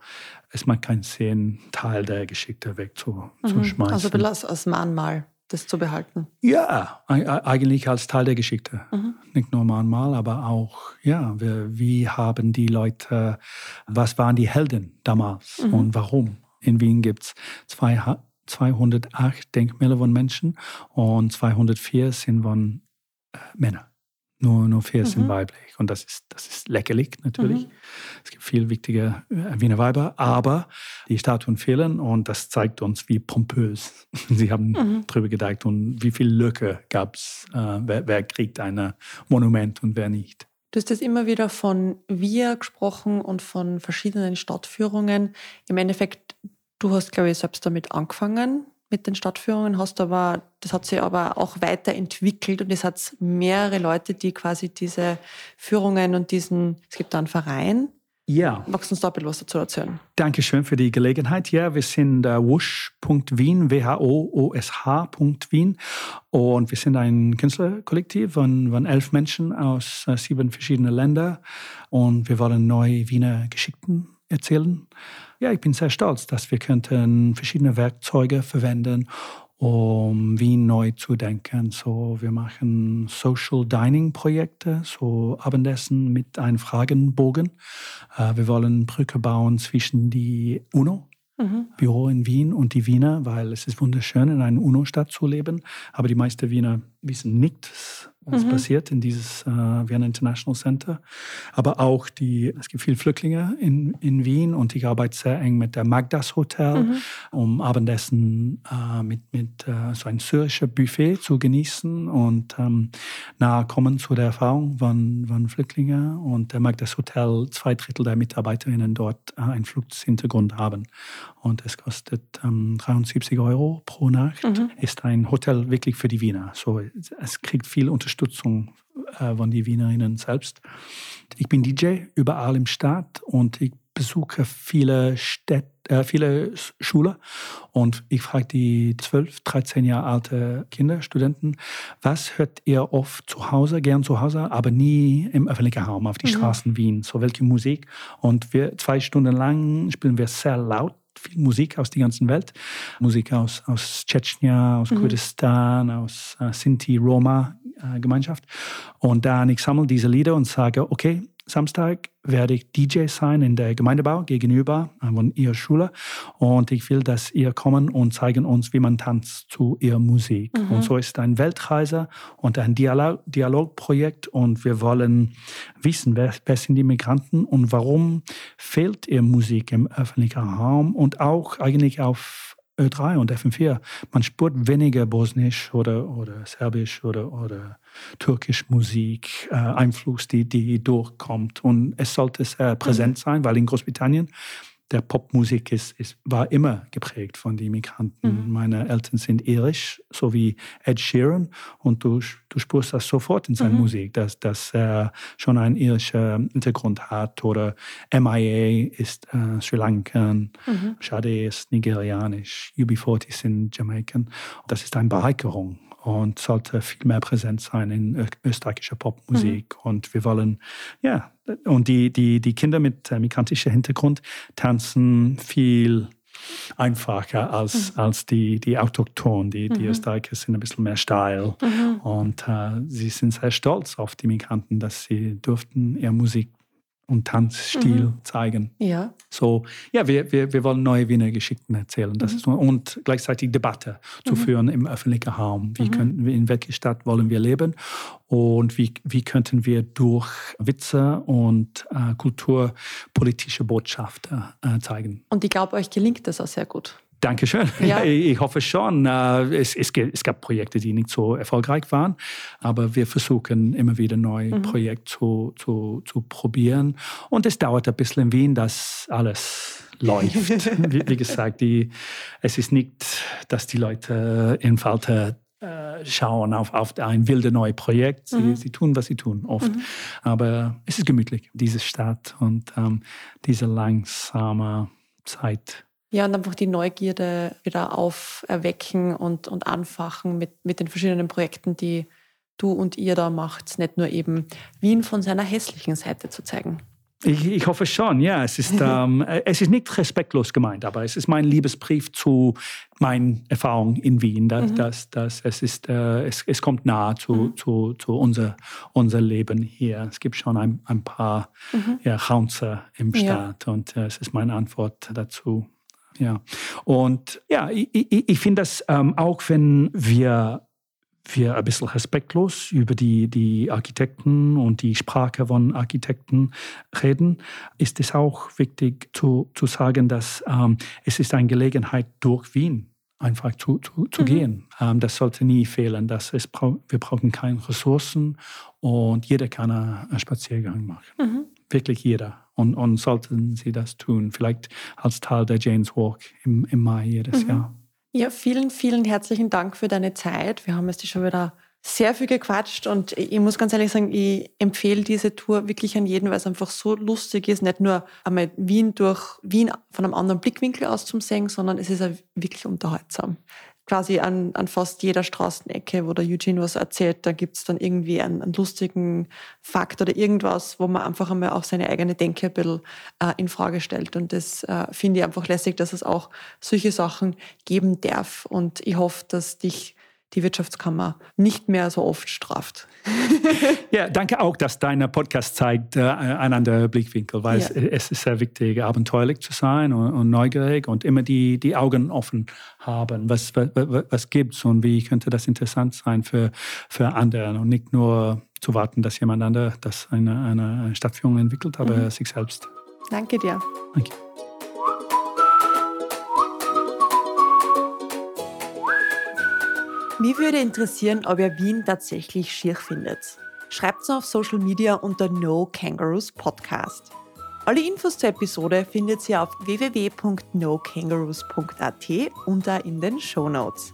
es macht keinen Sinn, Teil der Geschichte wegzuschmeißen. Mhm. Also belass als Mahnmal das zu behalten? Ja, eigentlich als Teil der Geschichte. Mhm. Nicht nur einmal, aber auch, ja, wir, wie haben die Leute, was waren die Helden damals mhm. und warum? In Wien gibt es 208 Denkmäler von Menschen und 204 sind von äh, Männern. Nur, nur vier mhm. sind weiblich. Und das ist, das ist lächerlich natürlich. Mhm. Es gibt viel wichtige äh, Wiener Weiber, aber die Statuen fehlen und das zeigt uns, wie pompös sie haben mhm. drüber gedacht und wie viel Lücke gab es, äh, wer, wer kriegt ein Monument und wer nicht. Du hast jetzt immer wieder von wir gesprochen und von verschiedenen Stadtführungen. Im Endeffekt, du hast, glaube ich, selbst damit angefangen, mit den Stadtführungen hast, aber das hat sich aber auch weiterentwickelt und es hat mehrere Leute, die quasi diese Führungen und diesen, es gibt da einen Verein. Ja. Magst du uns da ein bisschen was dazu erzählen? Dankeschön für die Gelegenheit. Ja, wir sind äh, wush.wien, W-H-O-O-S-H.wien und wir sind ein Künstlerkollektiv von, von elf Menschen aus äh, sieben verschiedenen Ländern und wir wollen neue Wiener Geschichten erzählen. Ja, ich bin sehr stolz, dass wir könnten verschiedene Werkzeuge verwenden, um Wien neu zu denken. So, wir machen Social Dining Projekte, so Abendessen mit einem Fragenbogen. Äh, wir wollen Brücke bauen zwischen die UNO, Mhm. Büro in Wien und die Wiener, weil es ist wunderschön, in einer UNO-Stadt zu leben. Aber die meisten Wiener wissen nicht, was mhm. passiert in dieses äh, Vienna International Center. Aber auch die, es gibt viele Flüchtlinge in, in Wien und ich arbeite sehr eng mit der Magdas Hotel, mhm. um Abendessen äh, mit, mit äh, so ein syrischer Buffet zu genießen und ähm, nahe kommen zu der Erfahrung von, von Flüchtlingen. Und der Magdas Hotel, zwei Drittel der Mitarbeiterinnen dort äh, einen Fluchtshintergrund haben. Und es kostet ähm, 73 Euro pro Nacht. Mhm. Ist ein Hotel wirklich für die Wiener. So, es kriegt viel Unterstützung äh, von den Wienerinnen selbst. Ich bin DJ überall im Staat und ich besuche viele Städte, äh, viele Schulen und ich frage die 12, 13 Jahre alte Kinder, Studenten, was hört ihr oft zu Hause, gern zu Hause, aber nie im öffentlichen Raum, auf die mhm. Straßen Wien, so welche Musik. Und wir zwei Stunden lang spielen wir sehr laut viel Musik aus der ganzen Welt. Musik aus, aus Tschetschenien, aus mhm. Kurdistan, aus äh, Sinti-Roma-Gemeinschaft. Äh, und dann ich sammle diese Lieder und sage, okay, Samstag werde ich DJ sein in der Gemeindebau gegenüber von ihrer Schule und ich will, dass ihr kommen und zeigen uns, wie man tanzt zu ihrer Musik. Mhm. Und so ist ein Weltreise und ein Dialog Dialogprojekt und wir wollen wissen, wer, wer sind die Migranten und warum fehlt ihr Musik im öffentlichen Raum und auch eigentlich auf Ö3 und FM4. Man spürt weniger Bosnisch oder, oder Serbisch oder, oder Türkisch Musik, äh, Einfluss, die, die durchkommt. Und es sollte sehr präsent mhm. sein, weil in Großbritannien der Popmusik ist, ist, war immer geprägt von den Migranten. Mhm. Meine Eltern sind irisch, so wie Ed Sheeran. Und du, du spürst das sofort in seiner mhm. Musik, dass, dass er schon einen irischen Hintergrund hat. Oder MIA ist äh, Sri Lankan, mhm. Sade ist nigerianisch, UB40 sind Jamaikan. Das ist eine Bereicherung und sollte viel mehr präsent sein in österreichischer Popmusik. Mhm. Und wir wollen, ja, und die, die, die Kinder mit äh, migrantischem Hintergrund tanzen viel einfacher als, mhm. als die, die Autochtonen. Die, die mhm. Österreicher sind ein bisschen mehr steil. Mhm. Und äh, sie sind sehr stolz auf die Migranten, dass sie durften ihre Musik und Tanzstil mhm. zeigen. Ja. So, ja, wir, wir, wir wollen neue Wiener Geschichten erzählen. Das mhm. ist, und gleichzeitig Debatte zu mhm. führen im öffentlichen Raum. Wie mhm. könnten wir, in welcher Stadt wollen wir leben? Und wie, wie könnten wir durch Witze und äh, kulturpolitische Botschaften äh, zeigen? Und ich glaube, euch gelingt das auch sehr gut. Dankeschön. Ja. Ich hoffe schon. Äh, es, es, es, gab Projekte, die nicht so erfolgreich waren, aber wir versuchen immer wieder neue mhm. Projekte zu, zu, zu probieren. Und es dauert ein bisschen in Wien, dass alles läuft. wie, wie, gesagt, die, es ist nicht, dass die Leute in Falter äh, schauen auf, auf ein wildes neues Projekt. Sie, mhm. sie, tun, was sie tun, oft. Mhm. Aber es ist gemütlich, diese Stadt und ähm, diese langsame Zeit ja, und einfach die Neugierde wieder auferwecken und, und anfachen mit, mit den verschiedenen Projekten, die du und ihr da macht. Nicht nur eben Wien von seiner hässlichen Seite zu zeigen. Ich, ich hoffe schon, ja. Es ist, ähm, es ist nicht respektlos gemeint, aber es ist mein Liebesbrief zu meinen Erfahrungen in Wien. Dass, mhm. dass, dass es, ist, äh, es, es kommt nahe zu, mhm. zu, zu unser, unser Leben hier. Es gibt schon ein, ein paar mhm. ja, Raunzer im Staat ja. und äh, es ist meine Antwort dazu. Ja, und ja, ich, ich, ich finde das ähm, auch, wenn wir wir ein bisschen respektlos über die, die Architekten und die Sprache von Architekten reden, ist es auch wichtig zu, zu sagen, dass ähm, es ist eine Gelegenheit durch Wien einfach zu, zu, zu mhm. gehen. Ähm, das sollte nie fehlen. Dass es wir brauchen keine Ressourcen und jeder kann einen Spaziergang machen. Mhm. Wirklich jeder und, und sollten Sie das tun, vielleicht als Teil der Jane's Walk im, im Mai jedes mhm. Jahr. Ja, vielen, vielen herzlichen Dank für deine Zeit. Wir haben jetzt schon wieder sehr viel gequatscht und ich muss ganz ehrlich sagen, ich empfehle diese Tour wirklich an jeden, weil es einfach so lustig ist, nicht nur einmal Wien durch Wien von einem anderen Blickwinkel aus zum Singen, sondern es ist auch wirklich unterhaltsam quasi an, an fast jeder Straßenecke, wo der Eugene was erzählt, da gibt's dann irgendwie einen, einen, lustigen Fakt oder irgendwas, wo man einfach einmal auch seine eigene Denke ein bisschen äh, in Frage stellt. Und das äh, finde ich einfach lässig, dass es auch solche Sachen geben darf. Und ich hoffe, dass dich die Wirtschaftskammer nicht mehr so oft straft. ja, danke auch, dass dein Podcast zeigt äh, einen anderen Blickwinkel, weil ja. es, es, ist sehr wichtig, abenteuerlich zu sein und, und, neugierig und immer die, die Augen offen haben. Was, was, was gibt's und wie könnte das interessant sein für, für andere und nicht nur zu warten, dass jemand anderes das eine, eine Stadtführung entwickelt, aber mhm. sich selbst. Danke dir. Danke. Mich würde interessieren, ob ihr Wien tatsächlich schier findet. Schreibt es auf Social Media unter No Kangaroos Podcast. Alle Infos zur Episode findet ihr auf www.nokangaroos.at und da in den Show Notes.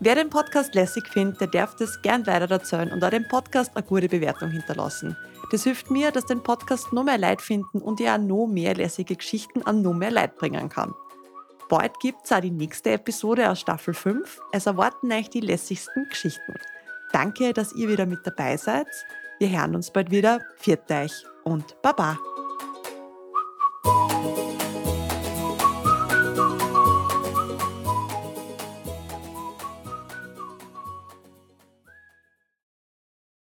Wer den Podcast lässig findet, der darf das gern weiter erzählen und auch dem Podcast eine gute Bewertung hinterlassen. Das hilft mir, dass den Podcast noch mehr Leid finden und ich auch noch mehr lässige Geschichten an noch mehr Leid bringen kann. Bald gibt es auch die nächste Episode aus Staffel 5. Es erwarten euch die lässigsten Geschichten. Danke, dass ihr wieder mit dabei seid. Wir hören uns bald wieder. Viert euch und Baba!